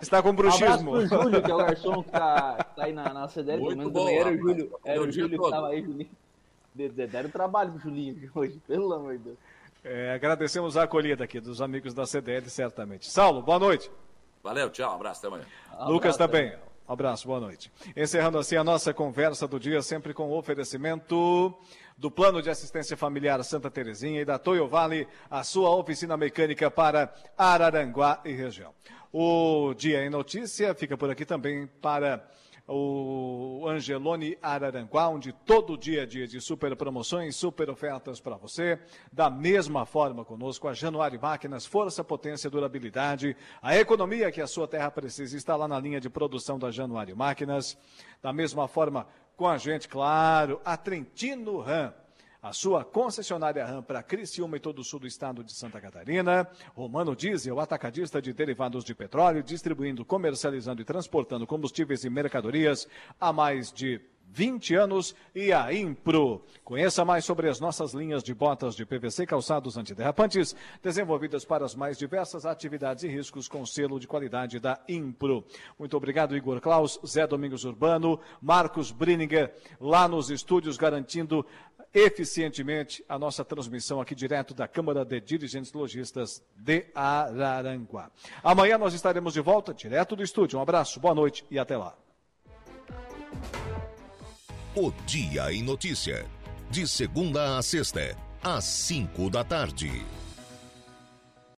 está com bruxismo. Um abraço pro Júlio, que é o garçom que tá, tá aí na, na CDL. Muito bom, era o Júlio, era o Júlio que estava aí, Julinho. Deram trabalho pro Julinho hoje, pelo amor de Deus. É, agradecemos a acolhida aqui dos amigos da CDL, certamente. Saulo, boa noite. Valeu, tchau, um abraço, até amanhã. Um Lucas abraço, também. Um abraço, boa noite. Encerrando assim a nossa conversa do dia, sempre com o oferecimento do Plano de Assistência Familiar Santa Terezinha e da Toyo Vale, a sua oficina mecânica para Araranguá e região. O Dia em Notícia fica por aqui também para o Angelone Araranguá, onde todo dia é dia de super promoções, super ofertas para você. Da mesma forma conosco, a Januário Máquinas, força, potência, durabilidade. A economia que a sua terra precisa está lá na linha de produção da Januário Máquinas. Da mesma forma com a gente, claro, a Trentino Ram a sua concessionária RAM para Criciúma e todo o sul do estado de Santa Catarina. Romano Diesel, atacadista de derivados de petróleo, distribuindo, comercializando e transportando combustíveis e mercadorias há mais de 20 anos e a Impro. Conheça mais sobre as nossas linhas de botas de PVC calçados antiderrapantes, desenvolvidas para as mais diversas atividades e riscos com selo de qualidade da Impro. Muito obrigado, Igor Klaus, Zé Domingos Urbano, Marcos Brininger, lá nos estúdios, garantindo eficientemente a nossa transmissão aqui direto da Câmara de Dirigentes Logistas de Araranguá. Amanhã nós estaremos de volta, direto do estúdio. Um abraço, boa noite e até lá. O Dia em Notícia. De segunda a sexta, às cinco da tarde.